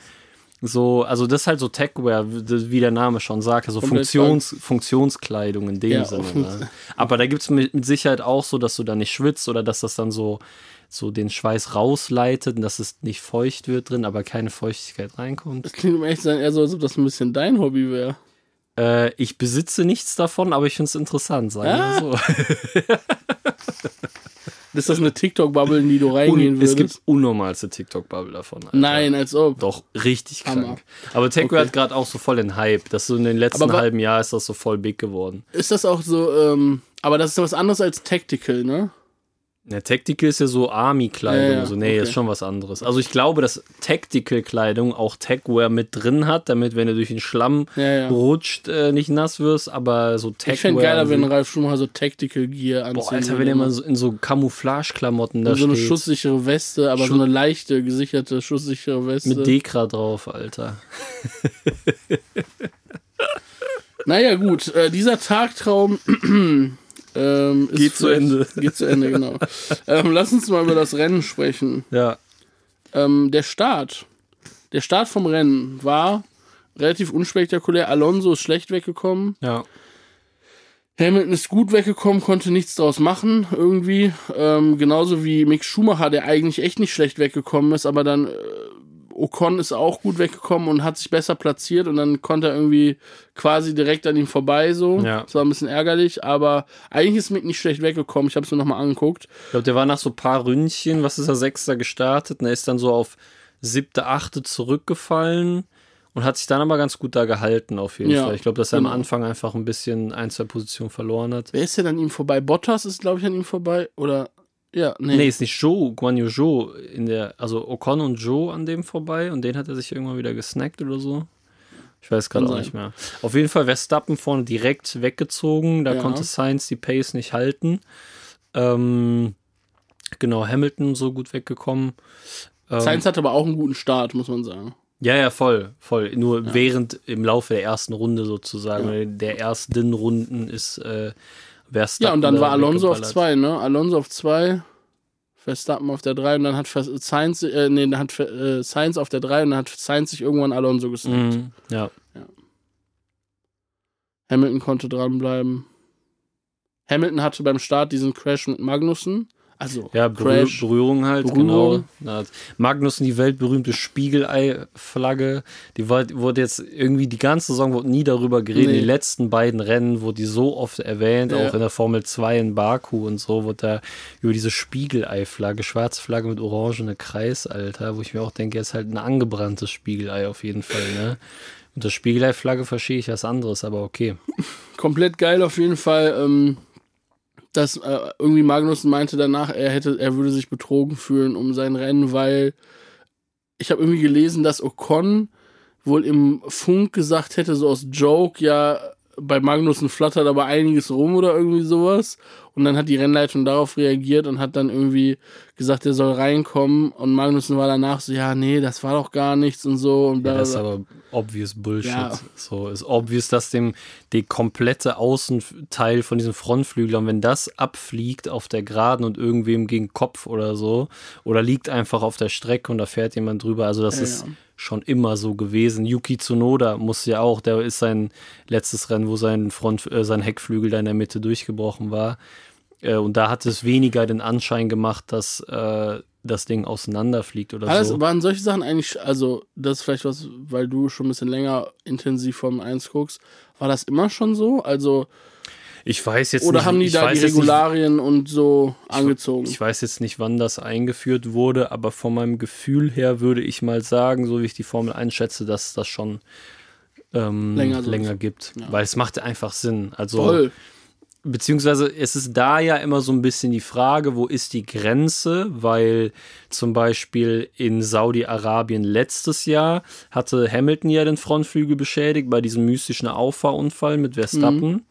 so, also das ist halt so Techwear, wie der Name schon sagt, also Funktions, Funktionskleidung in dem Ja, Sinne. Ne? Aber da gibt es mit, mit Sicherheit auch so, dass du da nicht schwitzt oder dass das dann so, so den Schweiß rausleitet und dass es nicht feucht wird drin, aber keine Feuchtigkeit reinkommt. Das klingt um echt sein, eher so, als ob das ein bisschen dein Hobby wäre. Äh, ich besitze nichts davon, aber ich finde es interessant, sagen wir Ah. so. Ist das eine TikTok-Bubble, in die du reingehen es würdest? gibt unnormalste TikTok-Bubble davon. Alter. Nein, als ob. Doch, richtig Hammer. krank. Aber Techwear Okay. hat gerade auch so voll den Hype. Das so in den letzten Aber halben Jahr ist das so voll big geworden. Ist das auch so, ähm, aber das ist was anderes als Tactical, ne? Ja, Tactical ist ja so Army-Kleidung. Ja, ja, also, nee, okay. ist schon was anderes. Also ich glaube, dass Tactical-Kleidung auch Techwear mit drin hat, damit, wenn du durch den Schlamm Ja, rutscht, äh, nicht nass wirst, aber so Techwear. Ich fände geiler, wenn Ralf Schumacher so Tactical Gear anzieht. Boah, Alter, wenn er mal so in so Camouflage-Klamotten da so eine steht. schusssichere Weste, aber Schu- so eine leichte, gesicherte, schusssichere Weste. Mit Dekra drauf, Alter. Naja, gut, äh, dieser Tagtraum ähm, Geht zu Ende. Geht zu Ende, genau. ähm, lass uns mal über das Rennen sprechen. Ja. Ähm, der Start. Der Start vom Rennen war relativ unspektakulär. Alonso ist schlecht weggekommen. Ja. Hamilton ist gut weggekommen, konnte nichts draus machen, irgendwie. Ähm, genauso wie Mick Schumacher, der eigentlich echt nicht schlecht weggekommen ist, aber dann äh, Ocon ist auch gut weggekommen und hat sich besser platziert und dann konnte er irgendwie quasi direkt an ihm vorbei, so. Ja. Das war ein bisschen ärgerlich, aber eigentlich ist Mick nicht schlecht weggekommen. Ich habe es mir nochmal angeguckt. Ich glaube, der war nach so ein paar Ründchen, was ist er, Sechster gestartet und er ist dann so auf siebte, achte zurückgefallen und hat sich dann aber ganz gut da gehalten auf jeden Ja, Fall. Ich glaube, dass er genau. am Anfang einfach ein bisschen ein, zwei Positionen verloren hat. Wer ist denn an ihm vorbei? Bottas ist, glaube ich, an ihm vorbei. Oder, ja, nee. Nee, ist nicht Joe, Guan Yu Zhou in der, also Ocon und Joe an dem vorbei und den hat er sich irgendwann wieder gesnackt oder so. Ich weiß gerade auch nicht mehr. Auf jeden Fall Verstappen vorne direkt weggezogen, da Ja. konnte Sainz die Pace nicht halten. Ähm, genau, Hamilton so gut weggekommen. Ähm, Sainz hatte aber auch einen guten Start, muss man sagen. Ja, ja, voll, voll. Nur während im Laufe der ersten Runde sozusagen, oder der ersten Runden ist äh, Verstappen. Ja, und dann da war Alonso auf weggeballert. zwei, ne? Alonso auf zwei, Verstappen auf der drei und dann hat Sainz, äh, nee, dann hat äh, Sainz auf der drei und dann hat Sainz sich irgendwann Alonso gesnackt. Mhm, ja. Hamilton konnte dranbleiben. Hamilton hatte beim Start diesen Crash mit Magnussen, Also Ja, Berühr. Berührung halt, Berührung. genau. Na, Magnussen, die weltberühmte Spiegelei-Flagge, die wurde jetzt irgendwie die ganze Saison wurde nie darüber geredet. Nee. Die letzten beiden Rennen wurde die so oft erwähnt, Ja. auch in der Formel 2 in Baku und so, wurde da über diese Spiegelei-Flagge, schwarze Flagge mit orangene Kreis, Alter, wo ich mir auch denke, jetzt halt ein angebranntes Spiegelei auf jeden Fall, ne? Unter Spiegelei-Flagge verstehe ich was anderes, aber okay. komplett geil auf jeden Fall. Ähm, dass äh, irgendwie Magnussen meinte danach, er hätte, er würde sich betrogen fühlen um sein Rennen, weil ich habe irgendwie gelesen, dass Ocon wohl im Funk gesagt hätte, so aus Joke, ja, bei Magnussen flattert aber einiges rum oder irgendwie sowas. Und dann hat die Rennleitung darauf reagiert und hat dann irgendwie gesagt, er soll reinkommen. Und Magnussen war danach so, ja, nee, das war doch gar nichts und so. Und Ja, das ist aber obvious Bullshit. Ja. So ist obvious, dass dem die komplette Außenteil von diesem Frontflügel und wenn das abfliegt auf der Geraden und irgendwem gegen Kopf oder so oder liegt einfach auf der Strecke und da fährt jemand drüber, also das Ja, ist ja. schon immer so gewesen. Yuki Tsunoda muss ja auch, der ist sein letztes Rennen, wo sein Front, äh, sein Heckflügel da in der Mitte durchgebrochen war. Äh, und da hat es weniger den Anschein gemacht, dass äh, das Ding auseinanderfliegt oder Alles so. waren solche Sachen eigentlich, also das ist vielleicht was, weil du schon ein bisschen länger intensiv Formel 1 guckst, war das immer schon so? Also, Ich weiß jetzt oder nicht, haben die da die jetzt nicht, Regularien und so angezogen? Ich weiß jetzt nicht, wann das eingeführt wurde, aber von meinem Gefühl her würde ich mal sagen, so wie ich die Formel einschätze, dass das schon ähm, Länger länger, gibt. Ja. Weil es macht einfach Sinn. Also, Voll. Beziehungsweise es ist da ja immer so ein bisschen die Frage, wo ist die Grenze? Weil zum Beispiel in Saudi-Arabien letztes Jahr hatte Hamilton ja den Frontflügel beschädigt bei diesem mystischen Auffahrunfall mit Verstappen.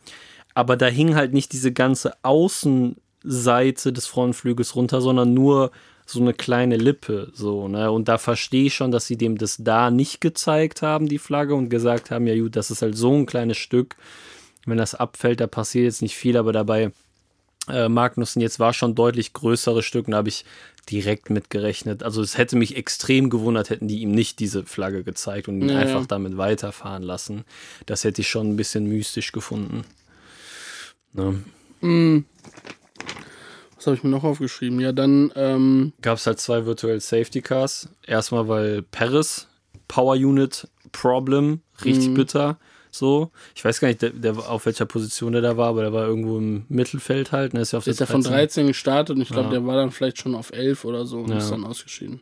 Aber da hing halt nicht diese ganze Außenseite des Frontflügels runter, sondern nur so eine kleine Lippe, so, ne? Und da verstehe ich schon, dass sie dem das da nicht gezeigt haben, die Flagge, und gesagt haben, ja gut, das ist halt so ein kleines Stück. Wenn das abfällt, da passiert jetzt nicht viel, aber dabei äh, Magnussen jetzt war schon deutlich größere Stück und da habe ich direkt mitgerechnet. Also es hätte mich extrem gewundert, hätten die ihm nicht diese Flagge gezeigt und ihn Ja, einfach ja. damit weiterfahren lassen. Das hätte ich schon ein bisschen mystisch gefunden. Ne? Was habe ich mir noch aufgeschrieben? Ja, dann, ähm, Gab es halt zwei Virtual Safety Cars. Erstmal, weil Paris Power Unit Problem, richtig Mhm. bitter. So, ich weiß gar nicht, der, der, auf welcher Position der da war, aber der war irgendwo im Mittelfeld halt. Ne? Ist ja auf der ist ja von 13. 13 gestartet und ich glaube, Ja. der war dann vielleicht schon auf 11 oder so und Ja. ist dann ausgeschieden.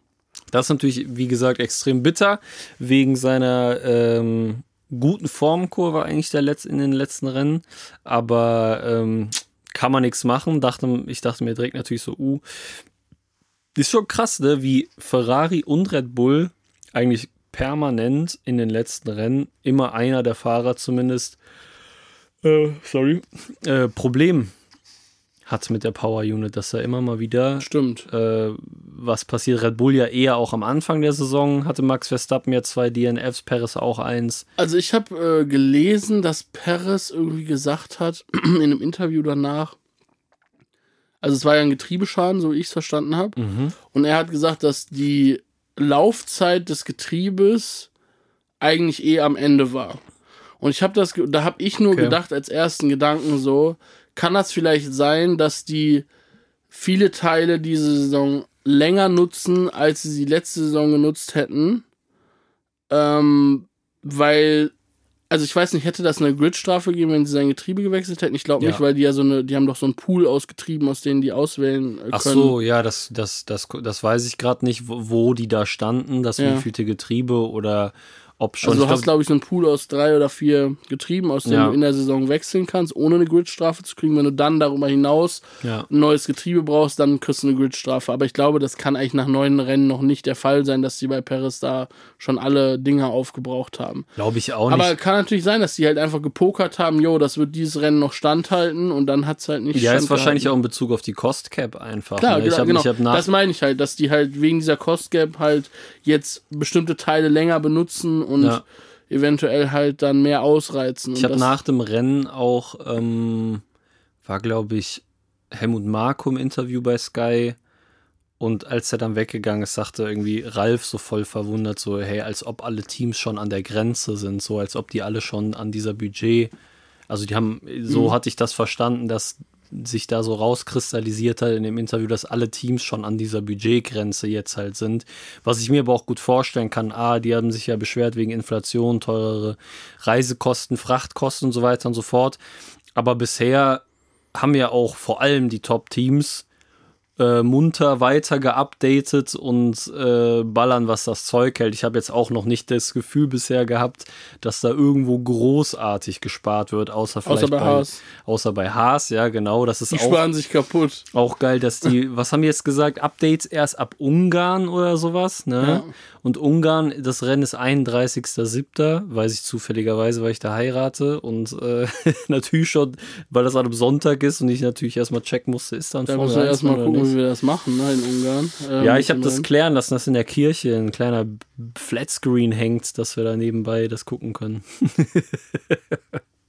Das ist natürlich, wie gesagt, extrem bitter, wegen seiner ähm, guten Formkurve eigentlich der Letz in den letzten Rennen. Aber ähm, kann man nichts machen. Dachte, ich dachte mir direkt natürlich so, uh, ist schon krass, ne? wie Ferrari und Red Bull eigentlich permanent in den letzten Rennen immer einer der Fahrer zumindest, äh, sorry, äh, Problem hat mit der Power Unit, dass er immer mal wieder Stimmt. äh, was passiert. Red Bull ja eher auch am Anfang der Saison hatte Max Verstappen ja zwei DNFs, Perez auch eins. Also ich habe äh, gelesen, dass Perez irgendwie gesagt hat, in einem Interview danach, also es war ja ein Getriebeschaden, so wie ich es verstanden habe, und er hat gesagt, dass die Laufzeit des Getriebes eigentlich eh am Ende war. Und ich habe das, da habe ich nur Okay. gedacht als ersten Gedanken so, kann das vielleicht sein, dass die viele Teile diese Saison länger nutzen, als sie sie letzte Saison genutzt hätten? Ähm, weil, also ich weiß nicht, hätte das eine Gridstrafe gegeben, wenn sie sein Getriebe gewechselt hätten? Ich glaube Ja. nicht, weil die ja so eine, die haben doch so einen Pool aus Getrieben, aus denen die auswählen äh, können. Ach so, ja, das, das, das, das weiß ich gerade nicht, wo, wo die da standen, das Ja. wievielte Getriebe oder ob schon. Also du hast, glaub, glaube ich, so einen Pool aus drei oder vier Getrieben, aus denen Ja. du in der Saison wechseln kannst, ohne eine Gridstrafe zu kriegen. Wenn du dann darüber hinaus ja. ein neues Getriebe brauchst, dann kriegst du eine Gridstrafe. Aber ich glaube, das kann eigentlich nach neun Rennen noch nicht der Fall sein, dass die bei Perez da schon alle Dinger aufgebraucht haben. Glaube ich auch Aber nicht. kann natürlich sein, dass die halt einfach gepokert haben, jo, das wird dieses Rennen noch standhalten und dann hat's halt nicht Ja, ist wahrscheinlich auch in Bezug auf die Cost Cap einfach. Klar, ne? Ich genau, genau. ich hab nach, das meine ich halt, dass die halt wegen dieser Cost Gap halt jetzt bestimmte Teile länger benutzen und Ja. eventuell halt dann mehr ausreizen. Ich habe nach dem Rennen auch, ähm, war glaube ich, Helmut Marko im Interview bei Sky. Und als er dann weggegangen ist, sagte irgendwie Ralf so voll verwundert, so, hey, als ob alle Teams schon an der Grenze sind, so als ob die alle schon an dieser Budget, also die haben, so Mhm. hatte ich das verstanden, dass sich da so rauskristallisiert hat in dem Interview, dass alle Teams schon an dieser Budgetgrenze jetzt halt sind. Was ich mir aber auch gut vorstellen kann, A, die haben sich ja beschwert wegen Inflation, teurere Reisekosten, Frachtkosten und so weiter und so fort. Aber bisher haben ja auch vor allem die Top-Teams äh, munter weiter geupdatet und äh, ballern, was das Zeug hält. Ich habe jetzt auch noch nicht das Gefühl bisher gehabt, dass da irgendwo großartig gespart wird, außer vielleicht Außer bei Haas. Außer bei Haas, ja, genau. Das ist Die auch, sparen sich kaputt. auch geil, dass die, was haben die jetzt gesagt? Updates erst ab Ungarn oder sowas, ne? Ja. Und Ungarn, das Rennen ist 31.07., weiß ich zufälligerweise, weil ich da heirate und äh, natürlich schon, weil das an einem Sonntag ist und ich natürlich erstmal checken musste, ist dann Da Formel müssen wir 1 erstmal oder gucken, wie wir das machen, ne, in Ungarn. Ähm, Ja, ich habe das klären lassen, dass in der Kirche ein kleiner Flatscreen hängt, dass wir da nebenbei das gucken können.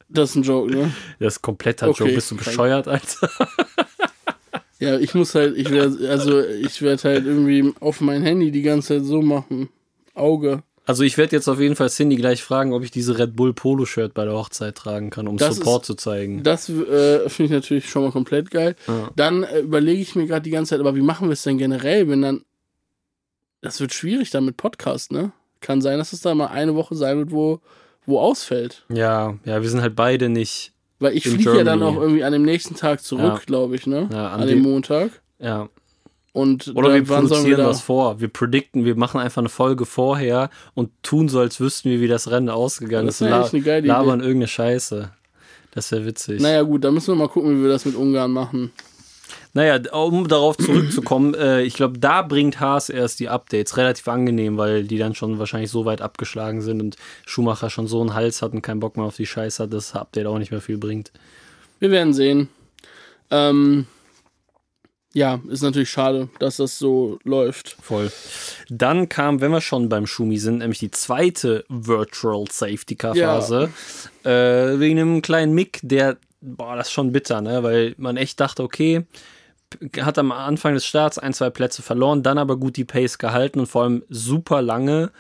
Das ist ein Joke, ne? Das ist kompletter Okay, Joke. Bist du bescheuert, Alter? Ja, ich muss halt, ich werde, also ich werde halt irgendwie auf mein Handy die ganze Zeit so machen. Auge. Also ich werde jetzt auf jeden Fall Cindy gleich fragen, ob ich diese Red Bull Polo-Shirt bei der Hochzeit tragen kann, um Das Support ist- zu zeigen. Das äh, finde ich natürlich schon mal komplett geil. Ja. Dann äh, überlege ich mir gerade die ganze Zeit, aber wie machen wir es denn generell, wenn dann. Das wird schwierig dann mit Podcast, ne? Kann sein, dass es da mal eine Woche sein wird, wo, wo ausfällt. Ja, ja, wir sind halt beide nicht. Weil ich fliege ja dann auch irgendwie an dem nächsten Tag zurück, Ja. glaube ich, ne? Ja, an an dem- Montag. Ja. Und Oder wir produzieren da- was vor. Wir predikten, wir machen einfach eine Folge vorher und tun so, als wüssten wir, wie das Rennen ausgegangen Das ist. ist und eigentlich eine geile labern irgendeine Scheiße. Das wäre witzig. Naja, gut, dann müssen wir mal gucken, wie wir das mit Ungarn machen. Naja, um darauf zurückzukommen, äh, ich glaube, da bringt Haas erst die Updates relativ angenehm, weil die dann schon wahrscheinlich so weit abgeschlagen sind und Schumacher schon so einen Hals hat und keinen Bock mehr auf die Scheiße hat, dass das Update auch nicht mehr viel bringt. Wir werden sehen. Ähm, ja, ist natürlich schade, dass das so läuft. Voll. Dann kam, wenn wir schon beim Schumi sind, nämlich die zweite Virtual Safety Car Phase. Äh, wegen einem kleinen Mick, der, boah, das ist schon bitter, ne? Weil man echt dachte, okay, hat am Anfang des Starts ein, zwei Plätze verloren, dann aber gut die Pace gehalten und vor allem super lange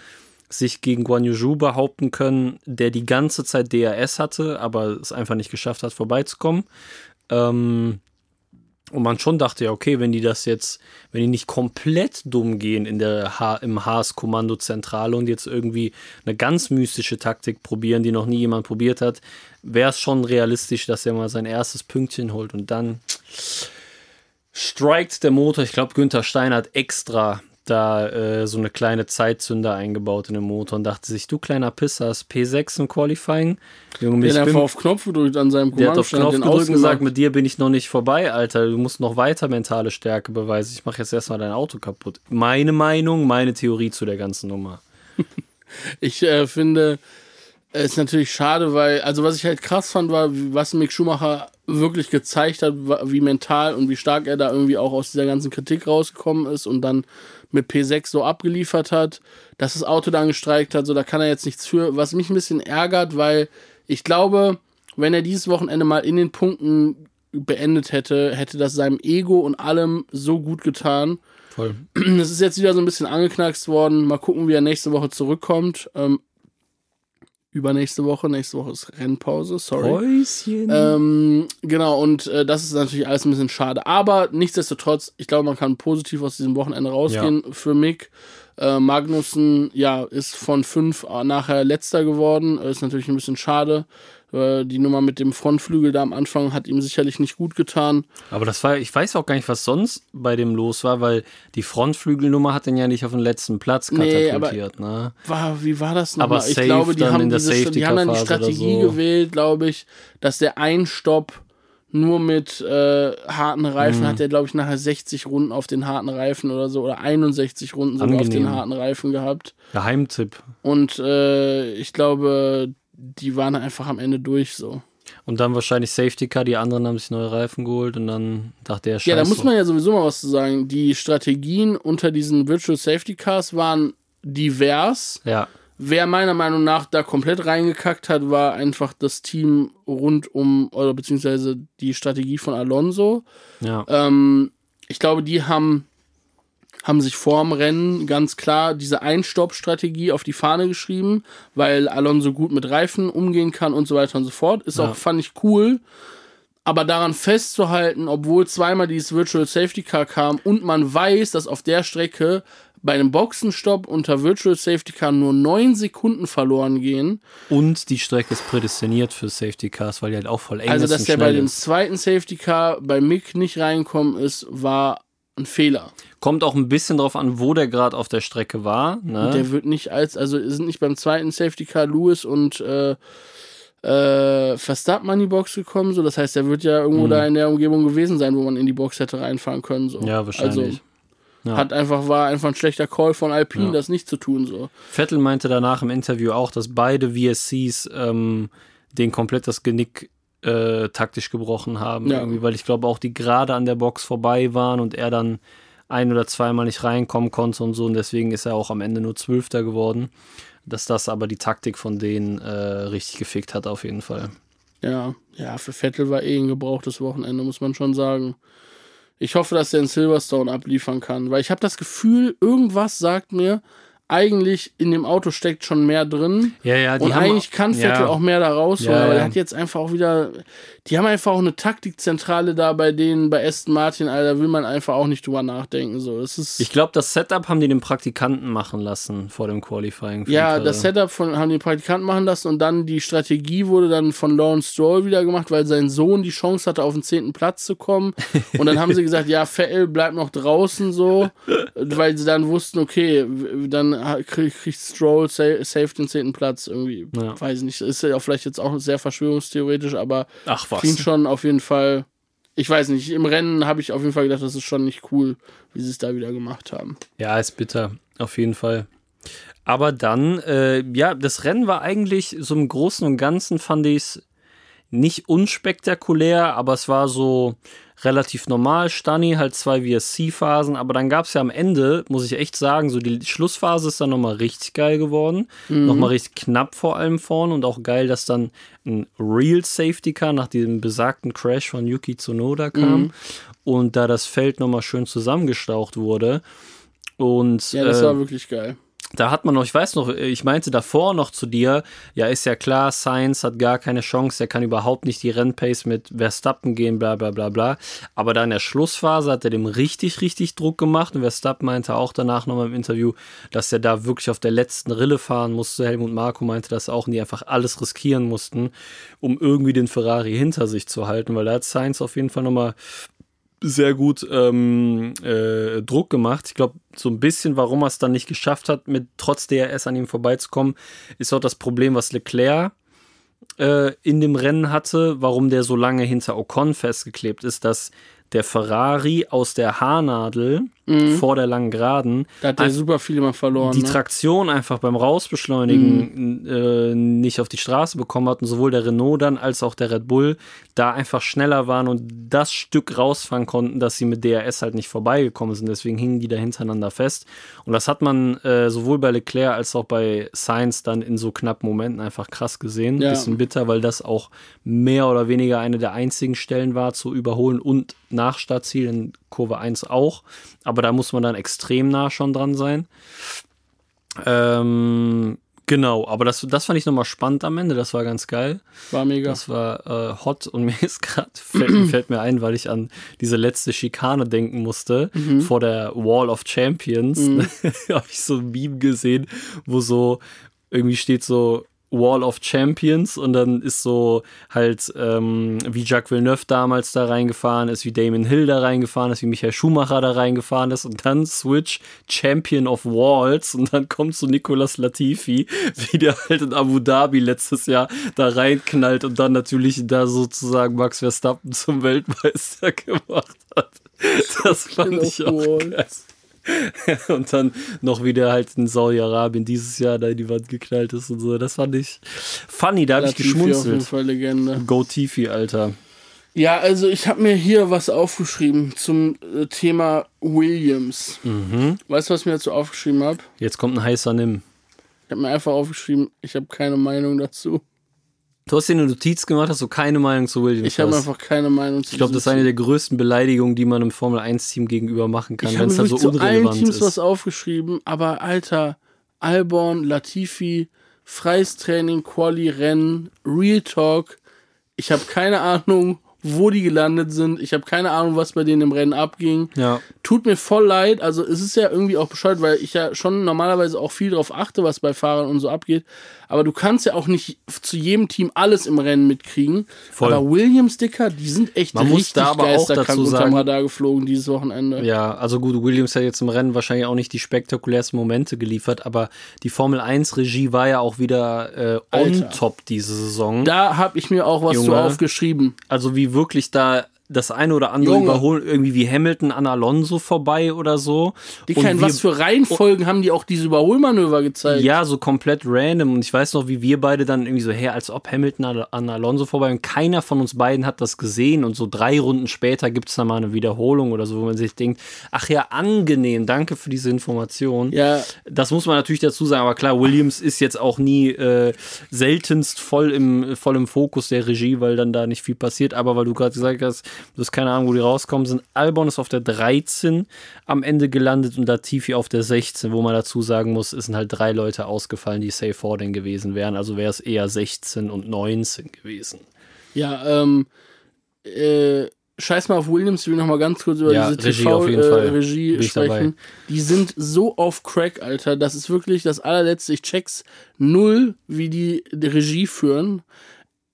sich gegen Guan Yu behaupten können, der die ganze Zeit DRS hatte, aber es einfach nicht geschafft hat, vorbeizukommen. Ähm, und man schon dachte, ja, okay, wenn die das jetzt, wenn die nicht komplett dumm gehen in der H im Haas-Kommandozentrale und jetzt irgendwie eine ganz mystische Taktik probieren, die noch nie jemand probiert hat, wäre es schon realistisch, dass er mal sein erstes Pünktchen holt und dann strikt der Motor. Ich glaube, Günther Stein hat extra da äh, so eine kleine Zeitzünder eingebaut in den Motor und dachte sich, du kleiner Pisser, hast P6 im Qualifying. Junge, Der ich hat einfach auf Knopf gedrückt an seinem der hat auf Knopf gedrückt und gesagt, mit dir bin ich noch nicht vorbei, Alter. Du musst noch weiter mentale Stärke beweisen. Ich mache jetzt erstmal dein Auto kaputt. Meine Meinung, meine Theorie zu der ganzen Nummer. Ich äh, finde, ist natürlich schade, weil, also was ich halt krass fand, war, was Mick Schumacher wirklich gezeigt hat, wie mental und wie stark er da irgendwie auch aus dieser ganzen Kritik rausgekommen ist und dann mit P6 so abgeliefert hat, dass das Auto dann gestreikt hat, so da kann er jetzt nichts für, was mich ein bisschen ärgert, weil ich glaube, wenn er dieses Wochenende mal in den Punkten beendet hätte, hätte das seinem Ego und allem so gut getan. Voll. Es ist jetzt wieder so ein bisschen angeknackst worden. Mal gucken, wie er nächste Woche zurückkommt. Ähm, übernächste Woche. Nächste Woche ist Rennpause, sorry. Häuschen. Ähm, genau, und äh, das ist natürlich alles ein bisschen schade. Aber nichtsdestotrotz, ich glaube, man kann positiv aus diesem Wochenende rausgehen. Für Mick, äh, Magnussen, ja, ist von fünf äh, nachher letzter geworden. Äh, Ist natürlich ein bisschen schade. Äh, die Nummer mit dem Frontflügel da am Anfang hat ihm sicherlich nicht gut getan. Aber das war, ich weiß auch gar nicht, was sonst bei dem los war, weil die Frontflügelnummer hat den ja nicht auf den letzten Platz Nee, katapultiert, ne? War, wie war das Aber nochmal? Ich glaube, die haben, in der diese, die haben dann die Strategie so. gewählt, glaube ich, dass der Einstopp nur mit äh, harten Reifen Mhm. hat der, glaube ich, nachher 60 Runden auf den harten Reifen oder so oder 61 Runden sogar auf den harten Reifen gehabt. Geheimtipp. Und äh, ich glaube, die waren einfach am Ende durch so. Und dann wahrscheinlich Safety Car, die anderen haben sich neue Reifen geholt und dann dachte er, scheiße. Ja, da muss man ja sowieso mal was zu sagen. Die Strategien unter diesen Virtual Safety Cars waren divers. Ja, Wer meiner Meinung nach da komplett reingekackt hat, war einfach das Team rund um, oder beziehungsweise die Strategie von Alonso. ja. Ähm, ich glaube, die haben, haben sich vorm Rennen ganz klar diese Einstopp-Strategie auf die Fahne geschrieben, weil Alonso gut mit Reifen umgehen kann und so weiter und so fort. Ist Ja. auch, fand ich cool. Aber daran festzuhalten, obwohl zweimal dieses Virtual Safety Car kam und man weiß, dass auf der Strecke bei einem Boxenstopp unter Virtual Safety Car nur neun Sekunden verloren gehen. Und die Strecke ist prädestiniert für Safety Cars, weil die halt auch voll eng Also, ist. dass und der bei dem zweiten Safety Car bei Mick nicht reinkommen ist, war ein Fehler. Kommt auch ein bisschen drauf an, wo der gerade auf der Strecke war. Ne? Der wird nicht als, also sind nicht beim zweiten Safety Car Lewis und äh, äh, Verstappen an die Box gekommen, so das heißt, er wird ja irgendwo da in der Umgebung gewesen sein, wo man in die Box hätte reinfahren können. So. Mhm. Ja, wahrscheinlich. Also, Ja. hat einfach, war einfach ein schlechter Call von Alpine, Ja. das nicht zu tun. So. Vettel meinte danach im Interview auch, dass beide VSCs ähm, den komplett das Genick äh, taktisch gebrochen haben. Ja. Irgendwie, weil ich glaube auch die gerade an der Box vorbei waren und er dann ein oder zweimal nicht reinkommen konnte und so. Und deswegen ist er auch am Ende nur Zwölfter geworden. Dass das aber die Taktik von denen äh, richtig gefickt hat, auf jeden Fall. Ja, ja, für Vettel war eh ein gebrauchtes Wochenende, muss man schon sagen. Ich hoffe, dass er in Silverstone abliefern kann, weil ich habe das Gefühl, irgendwas sagt mir, eigentlich in dem Auto steckt schon mehr drin. Ja, ja, und eigentlich kann Vettel ja. auch mehr da rausholen, Ja, aber er hat jetzt einfach auch wieder, die haben einfach auch eine Taktikzentrale da bei denen, bei Aston Martin, Alter, will man einfach auch nicht drüber nachdenken, so. Das ist, Ich glaube, das Setup haben die den Praktikanten machen lassen vor dem Qualifying. ja, die das. Setup von, haben die Praktikanten machen lassen und dann die Strategie wurde dann von Lawrence Stroll wieder gemacht, weil sein Sohn die Chance hatte, auf den zehnten Platz zu kommen. Und dann haben sie gesagt, ja, Vettel bleibt noch draußen so, weil sie dann wussten, okay, w- dann kriegt Stroll sa- safe den zehnten Platz irgendwie. Ja. Weiß nicht, ist ja vielleicht jetzt auch sehr verschwörungstheoretisch, aber Ach was. klingt schon auf jeden Fall. Ich weiß nicht, im Rennen habe ich auf jeden Fall gedacht, das ist schon nicht cool, wie sie es da wieder gemacht haben. Ja, ist bitter, auf jeden Fall. Aber dann, äh, ja, das Rennen war eigentlich so im Großen und Ganzen, fand ich es nicht unspektakulär, aber es war so relativ normal. Stani halt zwei VSC-Phasen, aber dann gab es ja am Ende, muss ich echt sagen, so die Schlussphase ist dann nochmal richtig geil geworden. Nochmal richtig knapp vor allem vorne und auch geil, dass dann ein Real Safety Car nach diesem besagten Crash von Yuki Tsunoda kam und da das Feld nochmal schön zusammengestaucht wurde. Und Ja, das äh, war wirklich geil. Da hat man noch, ich weiß noch, ich meinte davor noch zu dir, ja, ist ja klar, Sainz hat gar keine Chance, er kann überhaupt nicht die Rennpace mit Verstappen gehen, bla bla bla bla. Aber da in der Schlussphase hat er dem richtig, richtig Druck gemacht und Verstappen meinte auch danach nochmal im Interview, dass er da wirklich auf der letzten Rille fahren musste. Helmut Marko meinte das auch und die einfach alles riskieren mussten, um irgendwie den Ferrari hinter sich zu halten, weil da hat Sainz auf jeden Fall nochmal sehr gut ähm, äh, Druck gemacht. Ich glaube, so ein bisschen, warum er es dann nicht geschafft hat, mit trotz DRS an ihm vorbeizukommen, ist auch das Problem, was Leclerc äh, in dem Rennen hatte, warum der so lange hinter Ocon festgeklebt ist, dass der Ferrari aus der Haarnadel vor der langen Geraden Da hat er super viel immer verloren. die ne? Traktion einfach beim Rausbeschleunigen äh, nicht auf die Straße bekommen hatten, sowohl der Renault dann als auch der Red Bull da einfach schneller waren und das Stück rausfahren konnten, dass sie mit DRS halt nicht vorbeigekommen sind. Deswegen hingen die da hintereinander fest. Und das hat man äh, sowohl bei Leclerc als auch bei Sainz dann in so knappen Momenten einfach krass gesehen. Ja. Bisschen bitter, weil das auch mehr oder weniger eine der einzigen Stellen war zu überholen und nach Startziel in Kurve 1 auch. Aber da muss man dann extrem nah schon dran sein. Ähm, genau, aber das, das fand ich nochmal spannend am Ende. Das war ganz geil. War mega. Das war äh, hot und mir ist gerade fällt, fällt mir ein, weil ich an diese letzte Schikane denken musste vor der Wall of Champions. Habe ich so ein Meme gesehen, wo so irgendwie steht so Wall of Champions und dann ist so halt ähm, wie Jacques Villeneuve damals da reingefahren ist, wie Damon Hill da reingefahren ist, wie Michael Schumacher da reingefahren ist und dann Switch Champion of Walls und dann kommt so Nicolas Latifi, wie der halt in Abu Dhabi letztes Jahr da reinknallt und dann natürlich da sozusagen Max Verstappen zum Weltmeister gemacht hat. Das fand ich auch geil. Und dann noch wieder halt in Saudi-Arabien dieses Jahr da in die Wand geknallt ist und so. Das fand ich funny, da habe ich Latifi Auf jeden geschmunzelt. Fall Legende. Go Tifi, Alter. Ja, also ich habe mir hier was aufgeschrieben zum äh, Thema Williams. Mhm. Weißt du, was ich mir dazu aufgeschrieben habe? Jetzt kommt ein heißer Nimm. Ich habe mir einfach aufgeschrieben, ich habe keine Meinung dazu. Du hast dir eine Notiz gemacht, dass du keine Meinung zu Williams Ich habe hast. einfach keine Meinung zu Ich glaube, das ist eine der größten Beleidigungen, die man einem Formel-1-Team gegenüber machen kann, Ich wenn habe es dann so wirklich zu allen unrelevant Teams ist. was aufgeschrieben, aber Alter, Albon, Latifi, freies Training, Quali, Rennen, Real Talk. Ich habe keine Ahnung, wo die gelandet sind. Ich habe keine Ahnung, was bei denen im Rennen abging. Ja. Tut mir voll leid. Also es ist ja irgendwie auch bescheuert, weil ich ja schon normalerweise auch viel drauf achte, was bei Fahrern und so abgeht. Aber du kannst ja auch nicht zu jedem Team alles im Rennen mitkriegen. Voll. Aber Williams, Dicker, die sind echt Man muss richtig da aber auch dazu sagen- Radar geflogen dieses Wochenende. Ja, also gut, Williams hat jetzt im Rennen wahrscheinlich auch nicht die spektakulärsten Momente geliefert, aber die Formel 1 Regie war ja auch wieder äh, on Alter. top diese Saison. Da habe ich mir auch was zu Junge. aufgeschrieben. also wie wirklich da das eine oder andere Junge. überholen, irgendwie wie Hamilton an Alonso vorbei oder so. Die kein, was für Reihenfolgen haben die auch diese Überholmanöver gezeigt? Ja, so komplett random. Und ich weiß noch, wie wir beide dann irgendwie so, hey, als ob Hamilton an, an Alonso vorbei und keiner von uns beiden hat das gesehen. Und so drei Runden später gibt es dann mal eine Wiederholung oder so, wo man sich denkt, ach ja, angenehm, danke für diese Information. Ja, Das muss man natürlich dazu sagen, aber klar, Williams ist jetzt auch nie äh, seltenst voll im, voll im Fokus der Regie, weil dann da nicht viel passiert. Aber weil du gerade gesagt hast, du hast keine Ahnung, wo die rauskommen sind. Albon ist auf der 13 am Ende gelandet und Latifi auf der 16, wo man dazu sagen muss, es sind halt drei Leute ausgefallen, die safe den gewesen wären. Also wäre es eher 16 und 19 gewesen. ja, ähm, äh, scheiß mal auf Williams, ich will noch mal ganz kurz über Ja, diese. TV-Regie ich sprechen. Die sind so auf Crack, Alter. Das ist wirklich das allerletzte. Ich check's null, wie die, die Regie führen.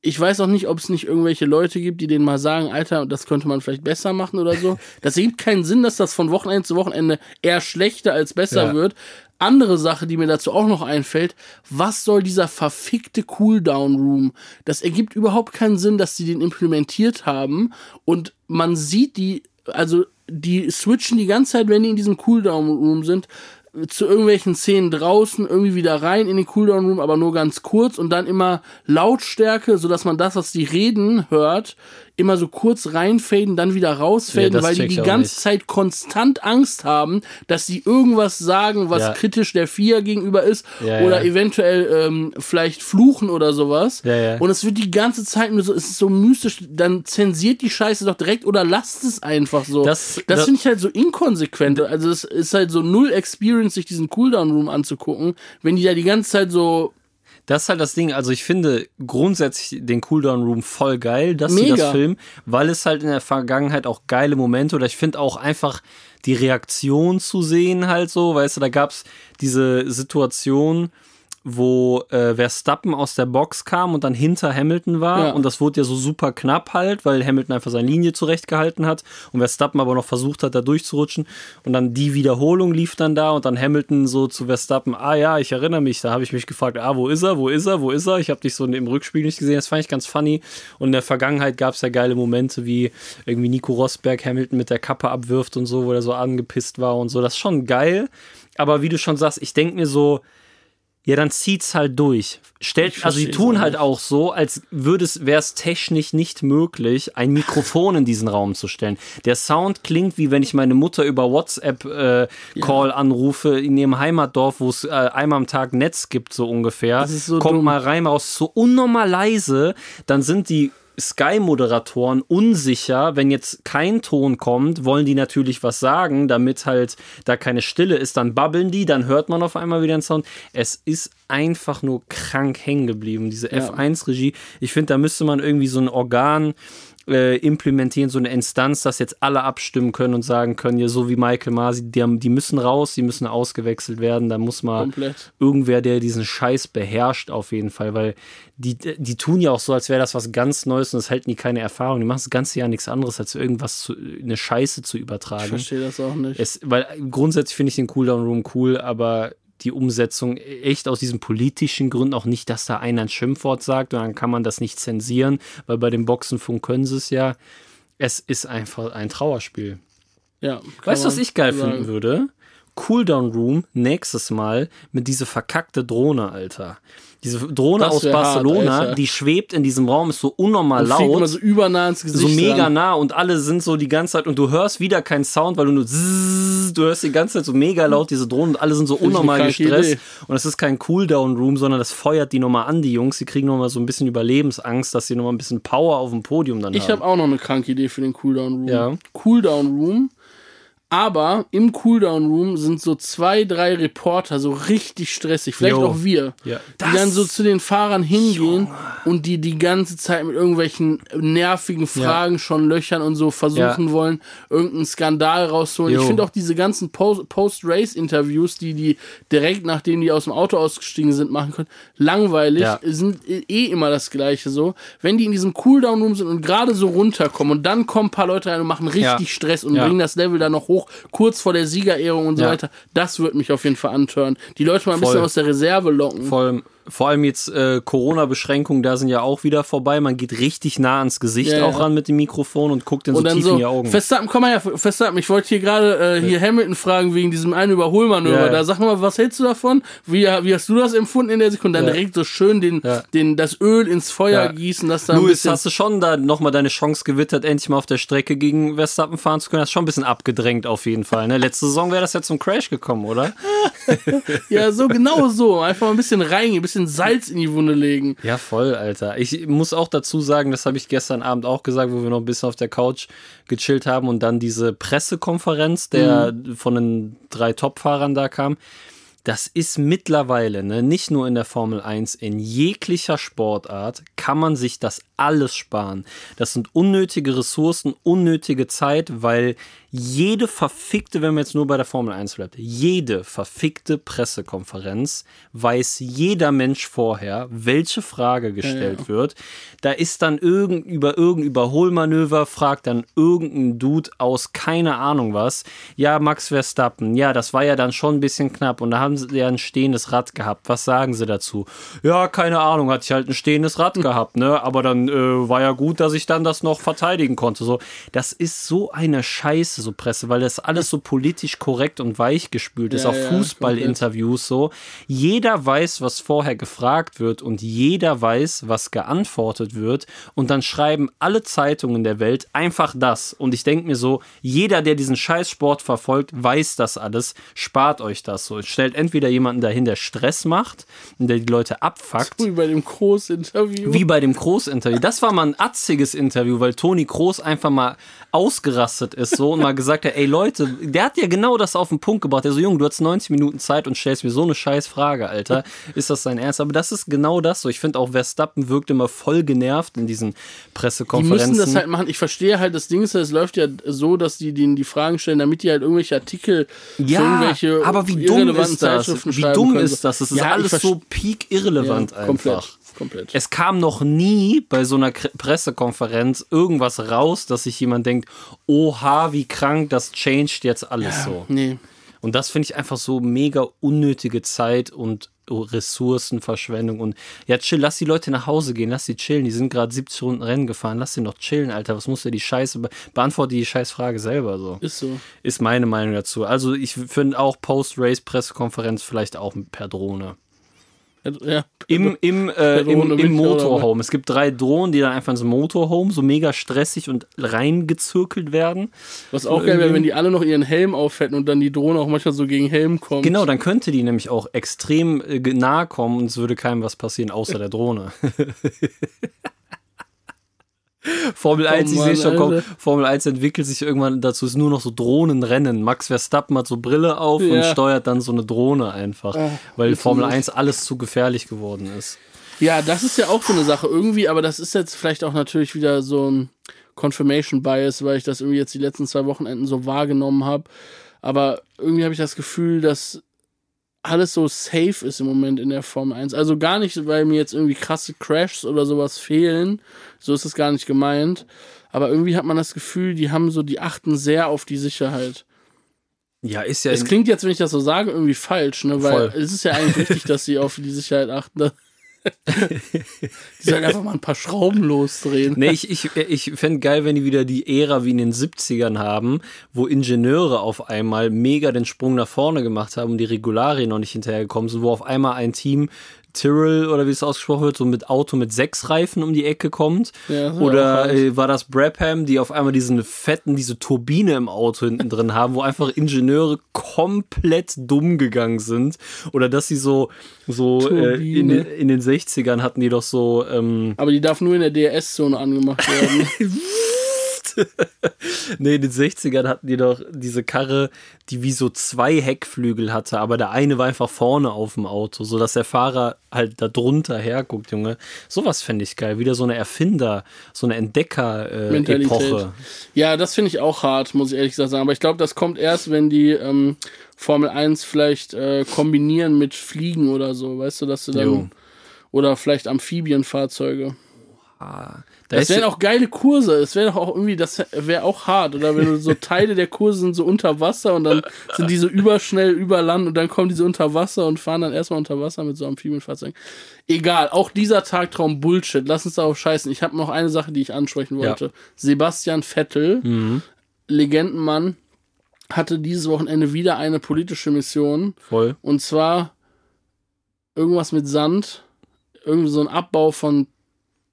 Ich weiß auch nicht, ob es nicht irgendwelche Leute gibt, die denen mal sagen, Alter, das könnte man vielleicht besser machen oder so. Das ergibt keinen Sinn, dass das von Wochenende zu Wochenende eher schlechter als besser Ja. wird. Andere Sache, die mir dazu auch noch einfällt, was soll dieser verfickte Cooldown Room? Das ergibt überhaupt keinen Sinn, dass sie den implementiert haben und man sieht die, also die switchen die ganze Zeit, wenn die in diesem Cooldown Room sind, zu irgendwelchen Szenen draußen irgendwie wieder rein in den Cooldown Room, aber nur ganz kurz und dann immer Lautstärke, sodass man das, was die reden, hört, immer so kurz reinfaden, dann wieder Ja, rausfaden, das weil die die ganze. Zeit konstant Angst haben, dass sie irgendwas sagen, was Ja. kritisch der Vier gegenüber ist Ja, oder ja. eventuell ähm, vielleicht fluchen oder sowas. Ja, ja. Und es wird die ganze Zeit nur so, es ist so mystisch, dann zensiert die Scheiße doch direkt oder lasst es einfach so. Das- das das- finde ich halt so inkonsequent. Also es ist halt so null Experience, sich diesen Cooldown Room anzugucken, wenn die da die ganze Zeit so Das ist halt das Ding. Also ich finde grundsätzlich den Cooldown Room voll geil, dass sie das filmen, weil es halt in der Vergangenheit auch geile Momente oder ich finde auch einfach die Reaktion zu sehen halt so, weißt du, da gab's diese Situation, wo äh, Verstappen aus der Box kam und dann hinter Hamilton war. Ja. und das wurde ja so super knapp halt, weil Hamilton einfach seine Linie zurechtgehalten hat. Und Verstappen aber noch versucht hat, da durchzurutschen. Und dann die Wiederholung lief dann da und dann Hamilton so zu Verstappen, ah ja, ich erinnere mich, da habe ich mich gefragt, ah, wo ist er, wo ist er, wo ist er? Ich habe dich so im Rückspiel nicht gesehen, das fand ich ganz funny. Und in der Vergangenheit gab es ja geile Momente, wie irgendwie Nico Rosberg Hamilton mit der Kappe abwirft und so, wo er so angepisst war und so, das ist schon geil, aber wie du schon sagst, ich denke mir so, ja, dann zieht's halt durch. Stellt, also die tun halt auch so, als würde es, wäre es technisch nicht möglich, ein Mikrofon in diesen Raum zu stellen. Der Sound klingt wie wenn ich meine Mutter über WhatsApp äh, Call anrufe in ihrem Heimatdorf, wo es äh, einmal am Tag Netz gibt, so ungefähr. Das ist so Kommt dumm. mal rein, raus, so unnormal leise, dann sind die Sky-Moderatoren unsicher, wenn jetzt kein Ton kommt, wollen die natürlich was sagen, damit halt da keine Stille ist, dann babbeln die, dann hört man auf einmal wieder einen Sound. Es ist einfach nur krank hängen geblieben, diese Ja. F1-Regie. Ich finde, da müsste man irgendwie so ein Organ äh, implementieren, so eine Instanz, dass jetzt alle abstimmen können und sagen können, ja, so wie Michael Masi, die, haben, die müssen raus, die müssen ausgewechselt werden, da muss mal komplett. irgendwer, der diesen Scheiß beherrscht, auf jeden Fall, weil die, die tun ja auch so, als wäre das was ganz Neues und das halten die keine Erfahrung. Die machen das ganze Jahr nichts anderes, als irgendwas zu, eine Scheiße zu Ich übertragen. verstehe das auch nicht. Es, weil grundsätzlich finde ich den Cooldown Room cool, aber die Umsetzung echt aus diesen politischen Gründen auch nicht, dass da einer ein Schimpfwort sagt und dann kann man das nicht zensieren, weil bei dem Boxenfunk können sie es ja. Es ist einfach ein Trauerspiel. ja, Weißt du, was ich geil sagen. finden würde? Cooldown Room nächstes Mal mit diese verkackte Drohne, Alter. Diese Drohne Das aus hart, Barcelona, Alter. die schwebt in diesem Raum, ist so unnormal Und laut. so übernah ins Gesicht. So mega ran. nah und alle sind so die ganze Zeit und du hörst wieder keinen Sound, weil du nur zzzz, du hörst die ganze Zeit so mega laut diese Drohnen und alle sind so ich eine unnormal gestresst Idee. und es ist kein Cooldown Room, sondern das feuert die nochmal an, die Jungs, die kriegen nochmal so ein bisschen Überlebensangst, dass sie nochmal ein bisschen Power auf dem Podium dann Ich haben. habe auch noch eine kranke Idee für den Cooldown Room. Ja. Cooldown Room Aber im Cooldown Room sind so zwei, drei Reporter so richtig stressig. Vielleicht Jo. auch wir. Ja. Die dann so zu den Fahrern hingehen und die die ganze Zeit mit irgendwelchen nervigen Fragen schon löchern und so versuchen Ja. wollen, irgendeinen Skandal rauszuholen. Jo. Ich finde auch diese ganzen Post- Post-Race-Interviews, die die direkt nachdem die aus dem Auto ausgestiegen sind, machen können, langweilig, Ja. sind eh immer das Gleiche so. Wenn die in diesem Cooldown Room sind und gerade so runterkommen und dann kommen ein paar Leute rein und machen richtig Ja. Stress und Ja. bringen das Level dann noch hoch, kurz vor der Siegerehrung und so Ja. weiter, das wird mich auf jeden Fall antören. Die Leute mal ein bisschen Voll. aus der Reserve locken. Vor allem, vor allem jetzt äh, Corona-Beschränkungen, da sind ja auch wieder vorbei. Man geht richtig nah ans Gesicht Ja, ja. auch ran mit dem Mikrofon und guckt so und dann tief so, in die Augen. Verstappen, komm mal her, Verstappen, ich wollte hier gerade äh, hier Hamilton fragen wegen diesem einen Überholmanöver. Ja, ja. Da sag mal, was hältst du davon? Wie, wie hast du das empfunden in der Sekunde? Dann Ja. direkt so schön den, Ja. den, das Öl ins Feuer Ja. gießen, dass da bisschen hast du schon da nochmal deine Chance gewittert, endlich mal auf der Strecke gegen Verstappen fahren zu können? Hast schon ein bisschen abgedrängt auf jeden Fall. Ne? Letzte Saison wäre das ja zum Crash gekommen, oder? Ja, so genau so. Einfach mal ein bisschen reingehen, ein bisschen Salz in die Wunde legen. Ja, voll, Alter. Ich muss auch dazu sagen, das habe ich gestern Abend auch gesagt, wo wir noch ein bisschen auf der Couch gechillt haben und dann diese Pressekonferenz, der von den drei Top-Fahrern da kam. Das ist mittlerweile, ne, nicht nur in der Formel 1, in jeglicher Sportart kann man sich das alles sparen. Das sind unnötige Ressourcen, unnötige Zeit, weil jede verfickte, wenn man jetzt nur bei der Formel 1 bleibt, jede verfickte Pressekonferenz weiß jeder Mensch vorher, welche Frage gestellt wird. Da ist dann irgend, über irgendein Überholmanöver, fragt dann irgendein Dude aus keine Ahnung was. Ja, Max Verstappen, ja, das war ja dann schon ein bisschen knapp und da haben sie ja ein stehendes Rad gehabt. Was sagen sie dazu? Ja, keine Ahnung, hatte ich halt ein stehendes Rad gehabt, ne? Aber dann äh, war ja gut, dass ich dann das noch verteidigen konnte. So, das ist so eine Scheiße, so Presse, weil das alles so politisch korrekt und weich gespült ist. Ja, auch ja, Fußballinterviews so. Jeder weiß, was vorher gefragt wird und jeder weiß, was geantwortet wird. Und dann schreiben alle Zeitungen der Welt einfach das. Und ich denke mir so, jeder, der diesen Scheißsport verfolgt, weiß das alles. Spart euch das so. Stellt entweder jemanden dahin, der Stress macht und der die Leute abfuckt. Wie bei dem Groß-Interview. Wie bei dem Groß-Interview. Das war mal ein atziges Interview, weil Toni Groß einfach mal ausgerastet ist so und mal gesagt hat, ey Leute, der hat ja genau das auf den Punkt gebracht. Der so, Junge, du hast 90 Minuten Zeit und stellst mir so eine scheiß Frage, Alter. Ist das dein Ernst? Aber das ist genau das so. Ich finde auch Verstappen wirkt immer voll genervt in diesen Die Pressekonferenzen. müssen das halt machen. Ich verstehe halt, das Ding ist, es läuft ja so, dass die denen die Fragen stellen, damit die halt irgendwelche Artikel ja, irgendwelche aber wie dumm ist das? Wie dumm ist das? Das ist Ja, alles so peak irrelevant ja, einfach. komplett, komplett. Es kam noch nie bei so einer Pressekonferenz irgendwas raus, dass sich jemand denkt, oha, wie krank, das changed jetzt alles so. nee. Und das finde ich einfach so mega unnötige Zeit und Ressourcenverschwendung. Und ja, chill, lass die Leute nach Hause gehen, lass sie chillen. Die sind gerade 70 Runden Rennen gefahren, lass sie noch chillen, Alter. Was muss der die Scheiße, be beantworte die Scheißfrage selber so. Ist so. Ist meine Meinung dazu. Also ich finde auch Post-Race-Pressekonferenz vielleicht auch per Drohne. Ja. Im, im, äh, im, im. Motorhome. Es gibt drei Drohnen, die dann einfach ins Motorhome so mega stressig und reingezirkelt werden. Was auch geil wäre, wenn die alle noch ihren Helm aufhätten und dann die Drohne auch manchmal so gegen Helm kommt. Genau, dann könnte die nämlich auch extrem äh, nahe kommen und es würde keinem was passieren, außer der Drohne. Formel 1, ich Oh Mann, sehe schon, komm. Formel 1 entwickelt sich irgendwann dazu, ist nur noch so Drohnenrennen. Max Verstappen hat so Brille auf und Ja. steuert dann so eine Drohne einfach, Ah, weil. Formel 1 alles zu gefährlich geworden ist. Ja, das ist ja auch so eine Sache irgendwie, aber das ist jetzt vielleicht auch natürlich wieder so ein Confirmation Bias, weil ich das irgendwie jetzt die letzten zwei Wochenenden so wahrgenommen habe. Aber irgendwie habe ich das Gefühl, dass alles so safe ist im Moment in der Formel 1. Also gar nicht, weil mir jetzt irgendwie krasse Crashs oder sowas fehlen. So ist es gar nicht gemeint. Aber irgendwie hat man das Gefühl, die haben so, die achten sehr auf die Sicherheit. Ja, ist ja Es in- klingt jetzt, wenn ich das so sage, irgendwie falsch, ne? Weil Voll. es ist ja eigentlich wichtig, dass sie auf die Sicherheit achten. Die sollen einfach mal ein paar Schrauben losdrehen. Nee, ich, ich, ich fände geil, wenn die wieder die Ära wie in den 70ern haben, wo Ingenieure auf einmal mega den Sprung nach vorne gemacht haben und die Regularien noch nicht hinterhergekommen sind, wo auf einmal ein Team Tyrrell oder wie es ausgesprochen wird, so mit Auto mit sechs Reifen um die Ecke kommt. Ja, oder äh, war das Brabham, die auf einmal diesen fetten, diese Turbine im Auto hinten drin haben, wo einfach Ingenieure komplett dumm gegangen sind. Oder dass sie so, so äh, in, in den 60ern hatten die doch so, ähm, Aber die darf nur in der DRS-Zone angemacht werden. nee, in den 60ern hatten die doch diese Karre, die wie so zwei Heckflügel hatte, aber der eine war einfach vorne auf dem Auto, sodass der Fahrer halt da drunter herguckt, Junge. Sowas fände ich geil. Wieder so eine Erfinder, so eine Entdecker-Epoche. Ja, das finde ich auch hart, muss ich ehrlich gesagt sagen. Aber ich glaube, das kommt erst, wenn die ähm, Formel 1 vielleicht äh, kombinieren mit Fliegen oder so, weißt du, dass du dann. Jo. Oder vielleicht Amphibienfahrzeuge. Da Das wären auch geile Kurse. Es wäre doch auch irgendwie, das wäre auch hart. Oder wenn du so Teile der Kurse sind so unter Wasser und dann sind die so überschnell über Land und dann kommen die so unter Wasser und fahren dann erstmal unter Wasser mit so Amphibienfahrzeugen. Egal, auch dieser Tagtraum Bullshit. Lass uns darauf scheißen. Ich habe noch eine Sache, die ich ansprechen wollte. Sebastian Vettel, Legendenmann, hatte dieses Wochenende wieder eine politische Mission. voll. Und zwar irgendwas mit Sand. Irgendwie so ein Abbau von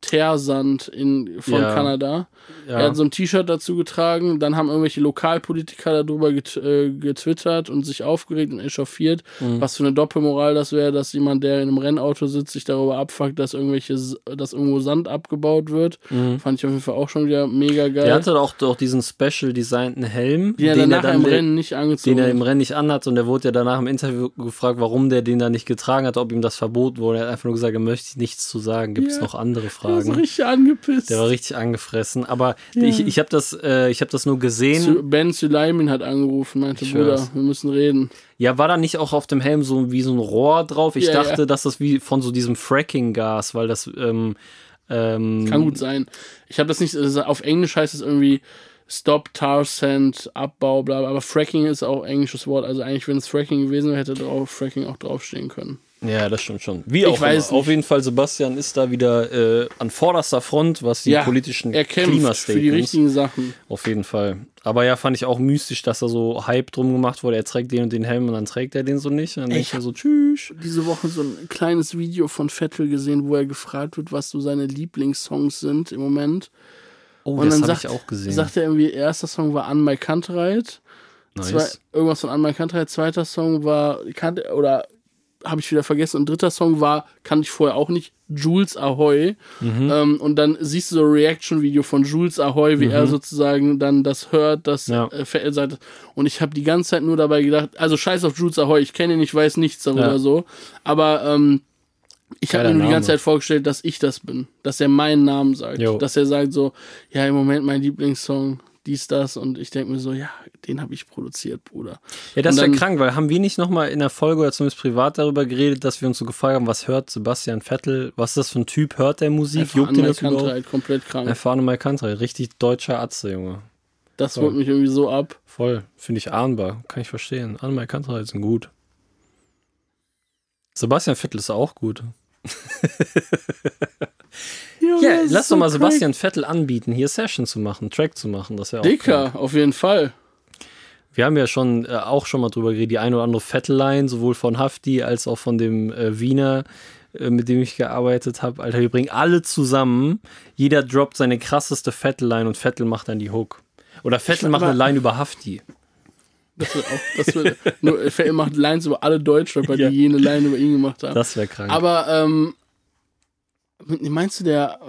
Teersand in, von Ja. Kanada. Ja. Er hat so ein T-Shirt dazu getragen. Dann haben irgendwelche Lokalpolitiker darüber get, äh, getwittert und sich aufgeregt und echauffiert. Mhm. Was für eine Doppelmoral das wäre, dass jemand, der in einem Rennauto sitzt, sich darüber abfuckt, dass irgendwelche, dass irgendwo Sand abgebaut wird. Fand ich auf jeden Fall auch schon wieder mega geil. Mhm. Der hatte auch, auch diesen special designten Helm, den er den er dann im Rennen nicht angezogen den er im hat. Rennen nicht anhat und der wurde ja danach im Interview gefragt, warum der den da nicht getragen hat, ob ihm das verboten wurde. Er hat einfach nur gesagt, er möchte nichts zu sagen. Gibt es Ja. noch andere Der war so Fragen? richtig angepisst. Der war richtig angefressen. Aber ich, ich habe das, äh, ich hab das nur gesehen. Ben Suleiman hat angerufen, meinte, Ich Bruder, hör's. wir müssen reden. Ja, war da nicht auch auf dem Helm so wie so ein Rohr drauf? Ich Ja, dachte, ja. dass das wie von so diesem Fracking-Gas, weil das ähm, ähm, Kann gut sein. Ich habe das nicht, also auf Englisch heißt es irgendwie Stop Tar Sand, Abbau, bla, bla, aber Fracking ist auch englisches Wort. Also eigentlich, wenn es Fracking gewesen wäre, hätte drauf Fracking auch draufstehen können. Ja, das stimmt schon. Wie auch weiß immer. Auf jeden Fall, Sebastian ist da wieder äh, an vorderster Front, was die Ja, politischen Er kämpft für die richtigen Sachen. Auf jeden Fall. Aber ja, fand ich auch mystisch, dass da so Hype drum gemacht wurde. Er trägt den und den Helm und dann trägt er den so nicht. Und dann denke ich mir so, tschüss. Diese Woche so ein kleines Video von Vettel gesehen, wo er gefragt wird, was so seine Lieblingssongs sind im Moment. Oh, Und das dann habe sagt, ich auch gesehen. sagt er irgendwie, erster Song war An My Kantereit. nice. Zwei, irgendwas von An My Kantereit. Zweiter Song war, oder habe ich wieder vergessen. Und dritter Song war, kannte ich vorher auch nicht, Jules Ahoy. Mhm. Ähm, und dann siehst du so ein Reaction-Video von Jules Ahoy, wie er sozusagen dann das hört, das Mhm. Ja. äh, sagt. Und ich habe die ganze Zeit nur dabei gedacht, also scheiß auf Jules Ahoy, ich kenne ihn, ich weiß nichts darüber Ja. so. Aber ähm, ich habe mir nur die ganze. Zeit vorgestellt, dass ich das bin. Dass er meinen Namen sagt. Jo. Dass er sagt so, ja, im Moment mein Lieblingssong, dies, das. Und ich denke mir so, ja, den habe ich produziert, Bruder. Ja, das ja dann- krank, weil haben wir nicht nochmal in der Folge oder zumindest privat darüber geredet, dass wir uns so gefragt haben, was hört Sebastian Vettel? Was ist das für ein Typ? Hört der Musik? Juckt ihn das überhaupt? komplett krank. Erfahrene Mal Country. Richtig deutscher Atze, Junge. Das holt mich irgendwie so ab. Voll. Finde ich ahnbar. Kann ich verstehen. Anne Country sind gut. Sebastian Vettel ist auch gut. Ja, lass doch mal Sebastian Vettel anbieten, hier Session zu machen, Track zu machen. Das wäre krank. Dicker, auf jeden Fall. Wir haben ja schon äh, auch schon mal drüber geredet, die eine oder andere Vettel-Line, sowohl von Hafti als auch von dem äh, Wiener, äh, mit dem ich gearbeitet habe. Alter, wir bringen alle zusammen. Jeder droppt seine krasseste Vettel-Line und Vettel macht dann die Hook. Oder Vettel macht eine Line über Hafti. Das wird auch, das wird, nur, er macht Lines über alle Deutschrapper, Ja. die jene Line über ihn gemacht haben. Das wäre krank. Aber, ähm, meinst du, der,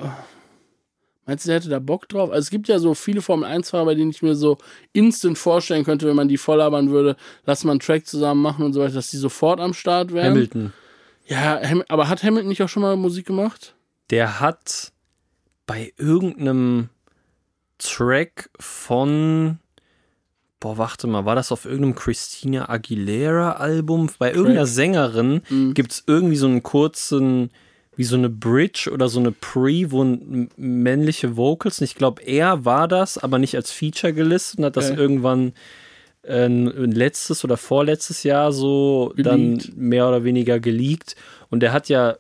meinst du, der hätte da Bock drauf? Also, es gibt ja so viele Formel-1-Fahrer, bei denen ich mir so instant vorstellen könnte, wenn man die voll labern würde, lass mal einen Track zusammen machen und so weiter, dass die sofort am Start wären. Hamilton. Ja, aber hat Hamilton nicht auch schon mal Musik gemacht? Der hat bei irgendeinem Track von. Boah, warte mal, war das auf irgendeinem Christina Aguilera-Album? Bei irgendeiner Sängerin Mhm. gibt es irgendwie so einen kurzen, wie so eine Bridge oder so eine Pre, wo männliche Vocals, und ich glaube, er war das, aber nicht als Feature gelistet und hat das Okay. irgendwann äh, letztes oder vorletztes Jahr so Geleakt. dann mehr oder weniger geleakt. Und er hat ja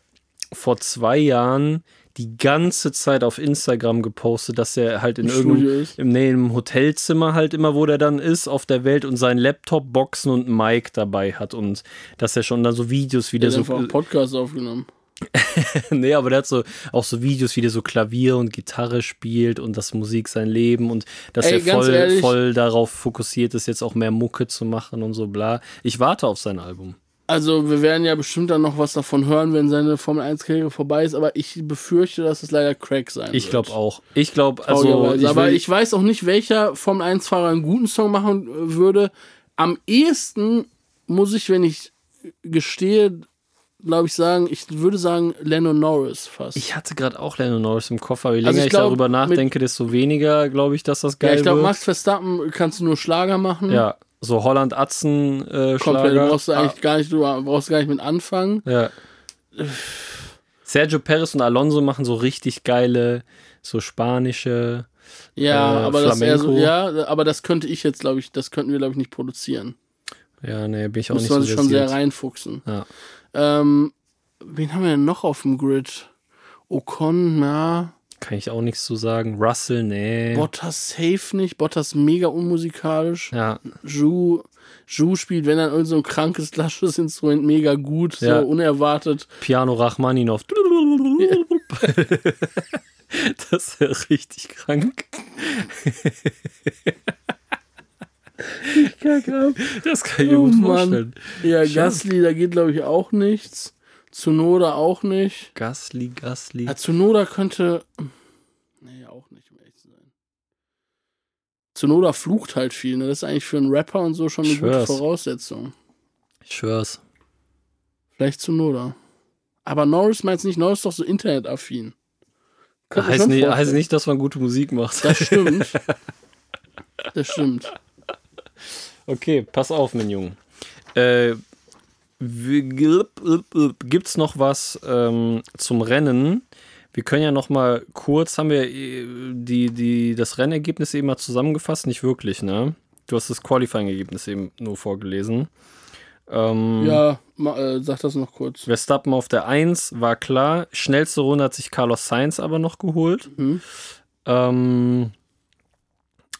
vor zwei Jahren die ganze Zeit auf Instagram gepostet, dass er halt in irgendeinem im, nee, im Hotelzimmer halt immer, wo der dann ist, auf der Welt und seinen Laptop, Boxen und Mic dabei hat und dass er schon dann so Videos wieder Der so Podcasts aufgenommen. nee, aber der hat so auch so Videos, wie der so Klavier und Gitarre spielt und das Musik sein Leben und dass Ey, er voll, ehrlich- voll darauf fokussiert ist, jetzt auch mehr Mucke zu machen und so bla. Ich warte auf sein Album. Also wir werden ja bestimmt dann noch was davon hören, wenn seine Formel 1-Karriere vorbei ist, aber ich befürchte, dass es leider Crack sein Ich wird. glaube auch. Ich glaube, also. Ich aber ich weiß auch nicht, welcher Formel 1-Fahrer einen guten Song machen würde. Am ehesten muss ich, wenn ich gestehe, glaube ich, sagen, ich würde sagen Lennon Norris fast. Ich hatte gerade auch Lennon Norris im Kopf, aber je Also länger ich ich, glaub, darüber mit- nachdenke, desto weniger glaube ich, dass das geil ja, ich glaube, wird. Max Verstappen kannst du nur Schlager machen. ja, so Holland-Atzen äh, Komplett, Schlager. du brauchst du eigentlich gar nicht, du brauchst gar nicht mit anfangen. Ja. Sergio Perez und Alonso machen so richtig geile, so spanische. Ja, Äh, aber das eher so, Flamenco. ja, aber das könnte ich jetzt, glaube ich, das könnten wir, glaube ich, nicht produzieren. Ja, nee, bin ich auch Muss nicht man so sich schon sehr reinfuchsen. Ja. Ähm, wen haben wir denn noch auf dem Grid? Ocon, na. Kann ich auch nichts zu sagen. Russell, nee. Bottas safe nicht. Bottas mega unmusikalisch. ja, Ju, Ju spielt, wenn dann irgend so ein krankes, lasches Instrument mega gut, Ja. so unerwartet. Piano Rachmaninov. Das ist ja richtig krank. Das kann ich mir Oh gut Mann. vorstellen. Ja. Gasly, da geht glaube ich auch nichts. Zunoda auch nicht. Gasly, Gasly. Ja, Zunoda könnte. Nee, auch nicht, um ehrlich zu sein. Zunoda flucht halt viel, ne? Das ist eigentlich für einen Rapper und so schon eine gute Schwör's. Voraussetzung. Ich schwör's. Vielleicht Zunoda. Aber Norris meint nicht, Norris ist doch so internetaffin. Heißt nicht, heißt nicht, dass man gute Musik macht. Das stimmt. Das stimmt. Okay, pass auf, mein Junge. Äh, Gibt es noch was ähm, zum Rennen? Wir können ja noch mal kurz, haben wir äh, die, die, das Rennergebnis eben mal zusammengefasst? Nicht wirklich, ne? Du hast das Qualifying-Ergebnis eben nur vorgelesen. Ähm, Ja, äh, sag das noch kurz. Verstappen auf der 1 war klar. Schnellste Runde hat sich Carlos Sainz aber noch geholt. Mhm. Ähm,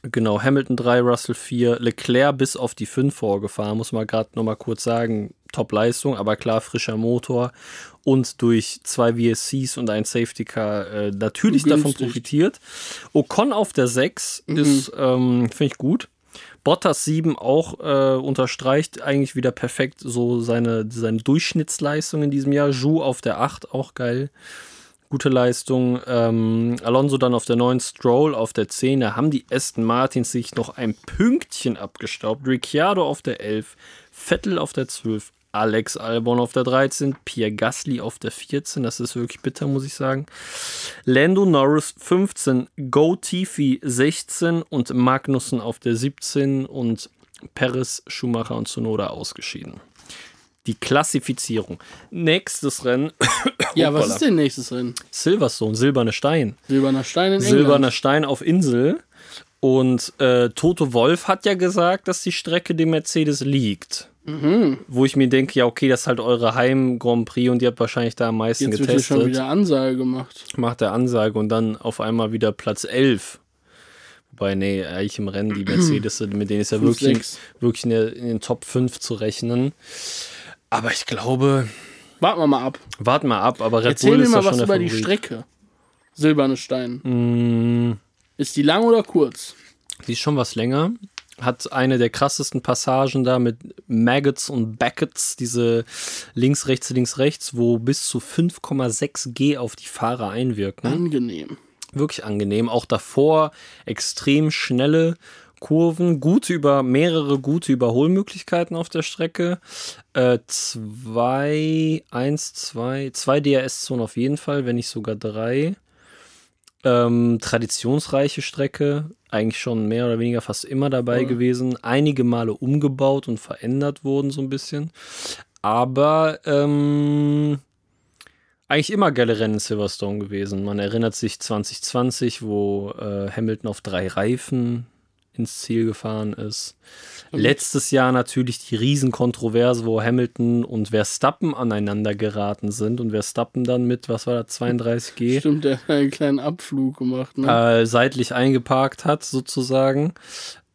genau, Hamilton 3, Russell 4, Leclerc bis auf die 5 vorgefahren, muss man gerade nochmal kurz sagen. Top-Leistung, aber klar, frischer Motor und durch zwei VSCs und ein Safety Car äh, natürlich davon Günstig. profitiert. Ocon auf der 6 ist, ähm, finde ich gut. Bottas 7 auch äh, unterstreicht eigentlich wieder perfekt so seine, seine Durchschnittsleistung in diesem Jahr. Ju auf der 8 auch geil. Gute Leistung. Ähm, Alonso dann auf der 9, Stroll auf der 10. Da haben die Aston Martins sich noch ein Pünktchen abgestaubt. Ricciardo auf der 11, Vettel auf der 12, Alex Albon auf der 13, Pierre Gasly auf der 14. Das ist wirklich bitter, muss ich sagen. Lando Norris 15, Go Tifi 16 und Magnussen auf der 17 und Perez, Schumacher und Tsunoda ausgeschieden. Die Klassifizierung. Nächstes Rennen. Ja, was ist denn nächstes Rennen? Silverstone, silberne Stein. Silberner Stein in Silberner England. Stein auf Insel. Und äh, Toto Wolf hat ja gesagt, dass die Strecke dem Mercedes liegt. Mhm. Wo ich mir denke, ja, okay, das ist halt eure Heim-Grand Prix und ihr habt wahrscheinlich da am meisten Jetzt wird hier schon getestet. wieder Ansage gemacht. Macht der Ansage und dann auf einmal wieder Platz 11. Wobei, nee, eigentlich im Rennen, die Mercedes, mit denen ist ja wirklich, wirklich in, der, in den Top 5 zu rechnen. Aber ich glaube, Warten wir mal ab. warten mal ab, aber Red Erzähl Bull mir ist mal was schon über die. Strecke. Silberne Stein. Mm, Ist die lang oder kurz? Die ist schon was länger. Hat eine der krassesten Passagen da mit Maggots und Backets, diese links, rechts, links, rechts, wo bis zu 5,6 G auf die Fahrer einwirken. Angenehm. Wirklich angenehm. Auch davor extrem schnelle Kurven, gute über mehrere gute Überholmöglichkeiten auf der Strecke. Äh, zwei, eins, zwei, zwei DRS-Zonen auf jeden Fall, wenn nicht sogar drei. Ähm, traditionsreiche Strecke, eigentlich schon mehr oder weniger fast immer dabei Ja. gewesen. Einige Male umgebaut und verändert wurden so ein bisschen. Aber ähm, eigentlich immer geile Rennen in Silverstone gewesen. Man erinnert sich 2020, wo äh, Hamilton auf drei Reifen ins Ziel gefahren ist. Letztes Jahr natürlich die Riesenkontroverse, wo Hamilton und Verstappen aneinander geraten sind und Verstappen dann mit, was war das, 32G? Stimmt, der hat einen kleinen Abflug gemacht. Ne? äh, seitlich eingeparkt hat, sozusagen.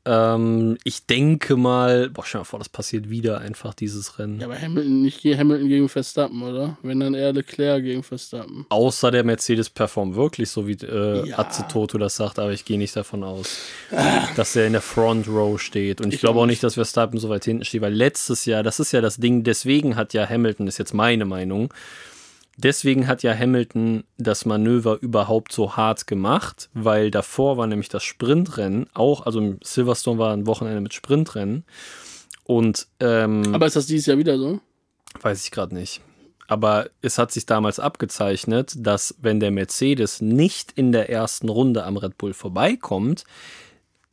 Ähm, ich denke mal, boah, stell dir mal vor, das passiert wieder einfach, dieses Rennen. Ja, aber Hamilton, nicht Hamilton gegen Verstappen, oder? Wenn dann eher Leclerc gegen Verstappen. Außer der Mercedes performt wirklich, so wie äh, Ja. Azetoto das sagt, aber ich gehe nicht davon aus, dass er in der Front Row steht. Und ich, Ich glaube auch auch nicht, dass Verstappen so weit hinten steht, weil letztes Jahr, das ist ja das Ding, deswegen hat ja Hamilton, ist jetzt meine Meinung, deswegen hat ja Hamilton das Manöver überhaupt so hart gemacht, weil davor war nämlich das Sprintrennen, auch, also im Silverstone war ein Wochenende mit Sprintrennen. Und ähm, Aber ist das dieses Jahr wieder so? Weiß ich gerade nicht. Aber es hat sich damals abgezeichnet, dass wenn der Mercedes nicht in der ersten Runde am Red Bull vorbeikommt,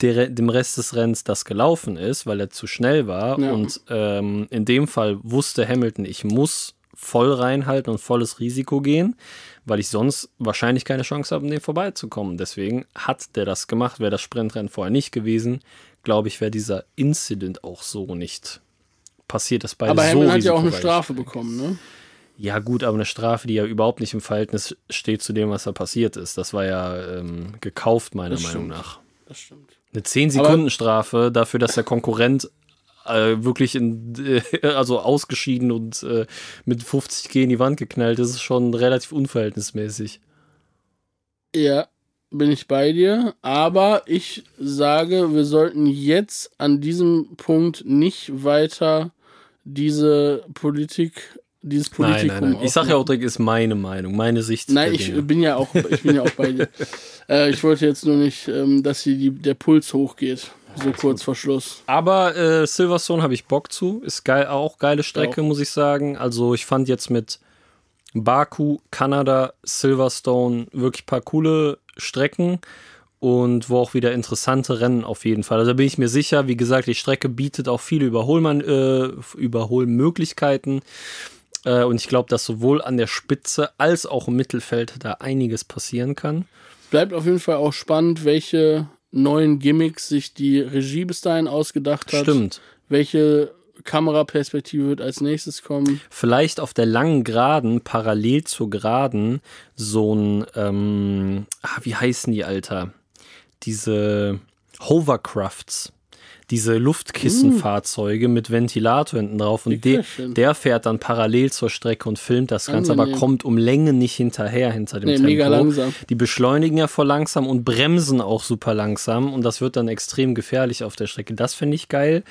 der, dem Rest des Rennens das gelaufen ist, weil er zu schnell war. Ja. Und ähm, in dem Fall wusste Hamilton, ich muss voll reinhalten und volles Risiko gehen, weil ich sonst wahrscheinlich keine Chance habe, an dem vorbeizukommen. Deswegen hat der das gemacht. Wäre das Sprintrennen vorher nicht gewesen, glaube ich, wäre dieser Incident auch so nicht passiert. Das beide Aber so Hamilton hat ja auch eine. Strafe bekommen, ne? Ja, gut, aber eine Strafe, die ja überhaupt nicht im Verhältnis steht zu dem, was da passiert ist. Das war ja ähm, gekauft, meiner Das Meinung stimmt. nach. Das stimmt. Eine 10-Sekunden-Strafe dafür, dass der Konkurrent äh, wirklich in, äh, also ausgeschieden und äh, mit 50 G in die Wand geknallt ist, ist schon relativ unverhältnismäßig. Ja, bin ich bei dir. Aber ich sage, wir sollten jetzt an diesem Punkt nicht weiter diese Politik, dieses Nein, Politikum nein, nein. Ich sage ja auch direkt, ist meine Meinung, meine Sicht. Nein, ich Dinge. bin ja auch, ich bin ja auch bei dir. Äh, ich wollte jetzt nur nicht, ähm, dass hier die, der Puls hochgeht. So kurz vor Schluss. Aber äh, Silverstone habe ich Bock zu. Ist geil, auch geile Strecke, Auch. muss ich sagen. Also ich fand jetzt mit Baku, Kanada, Silverstone wirklich ein paar coole Strecken und wo auch wieder interessante Rennen auf jeden Fall. Also da bin ich mir sicher. Wie gesagt, die Strecke bietet auch viele Überholmann, äh, Überholmöglichkeiten. Äh, und ich glaube, dass sowohl an der Spitze als auch im Mittelfeld da einiges passieren kann. Bleibt auf jeden Fall auch spannend, welche neuen Gimmicks sich die Regie bis dahin ausgedacht hat. Stimmt. Welche Kameraperspektive wird als nächstes kommen? vielleicht auf der langen Geraden, parallel zur Geraden, so ein, ähm, ah, wie heißen die, Alter? Diese Hovercrafts. Diese Luftkissenfahrzeuge mit Ventilator hinten drauf und der, Dickerchen. der fährt dann parallel zur Strecke und filmt das Ganze, aber Angenehm. kommt um Länge nicht hinterher hinter dem Nee, Tempo. mega langsam. Die beschleunigen ja voll langsam und bremsen auch super langsam und das wird dann extrem gefährlich auf der Strecke. Das fände ich geil.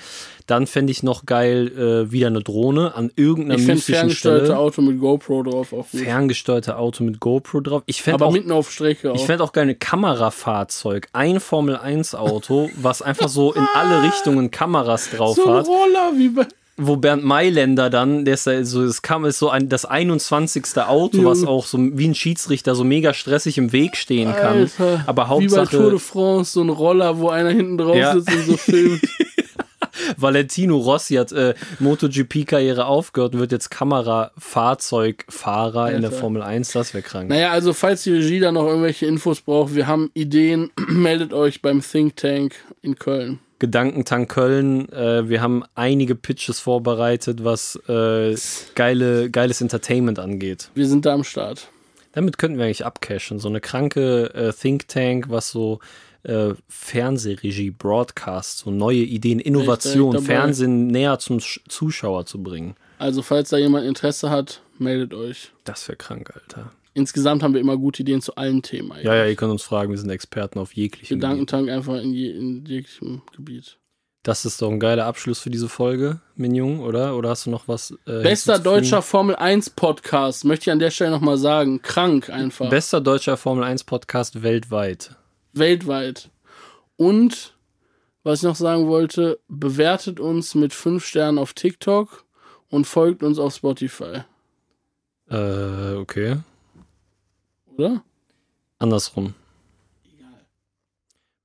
Dann fände ich noch geil äh, wieder eine Drohne an irgendeiner Ich fände mystischen ferngesteuerte Stelle. Auto mit GoPro drauf auch gut. Ferngesteuerte Auto mit GoPro drauf. Ich fände Aber auch, mitten auf Strecke ich auch. fänd auch geil ein Kamerafahrzeug, ein Formel 1 Auto, was einfach so in alle Richtungen Kameras drauf so ein hat. Roller wie bei. Wo Bernd Mailänder dann, der ist ja so, das kam ist so ein, das 21. Auto, was auch so wie ein Schiedsrichter so mega stressig im Weg stehen kann. Alter, Aber Wie bei Tour de Hauptsache France, so ein Roller, wo einer hinten drauf Ja. sitzt und so filmt. Valentino Rossi hat äh, MotoGP-Karriere aufgehört und wird jetzt Kamerafahrzeugfahrer in der. Formel 1. Das wäre krank. Naja, also falls die Regie da noch irgendwelche Infos braucht, wir haben Ideen, meldet euch beim Think Tank in Köln. Gedankentank Köln. Äh, wir haben einige Pitches vorbereitet, was äh, geile, geiles Entertainment angeht. Wir sind da am Start. Damit könnten wir eigentlich abcashen. So eine kranke äh, Think Tank, was so äh, Fernsehregie, Broadcast, so neue Ideen, Innovation. Fernsehen näher zum Sch Zuschauer zu bringen. Also falls da jemand Interesse hat, meldet euch. Das wäre krank, Alter. Insgesamt haben wir immer gute Ideen zu allen Themen. Eigentlich. Ja, ja, ihr könnt uns fragen, wir sind Experten auf jeglichen Gebiet. Gedankentank einfach in, je, in jeglichem Gebiet. Das ist doch ein geiler Abschluss für diese Folge, Minjung, oder? Oder hast du noch was? Äh, Bester deutscher Formel 1 Podcast, möchte ich an der Stelle nochmal sagen. Krank einfach. Bester deutscher Formel 1 Podcast weltweit. Weltweit. Und was ich noch sagen wollte, bewertet uns mit 5 Sternen auf TikTok und folgt uns auf Spotify. Äh, okay. Oder? Andersrum.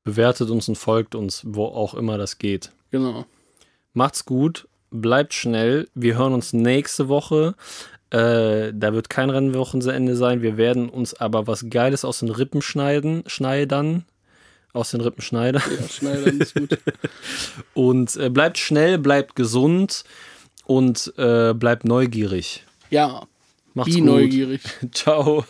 Bewertet uns und folgt uns, wo auch immer das geht. Genau. Macht's gut, bleibt schnell. Wir hören uns nächste Woche. Äh, da wird kein Rennwochenende sein. Wir werden uns aber was Geiles aus den Rippen schneiden, schneidern. Aus den Rippen schneidern. Ja, Schneider ist gut. Und äh, bleibt schnell, bleibt gesund und äh, bleibt neugierig. Ja, Macht's wie gut. neugierig. Ciao.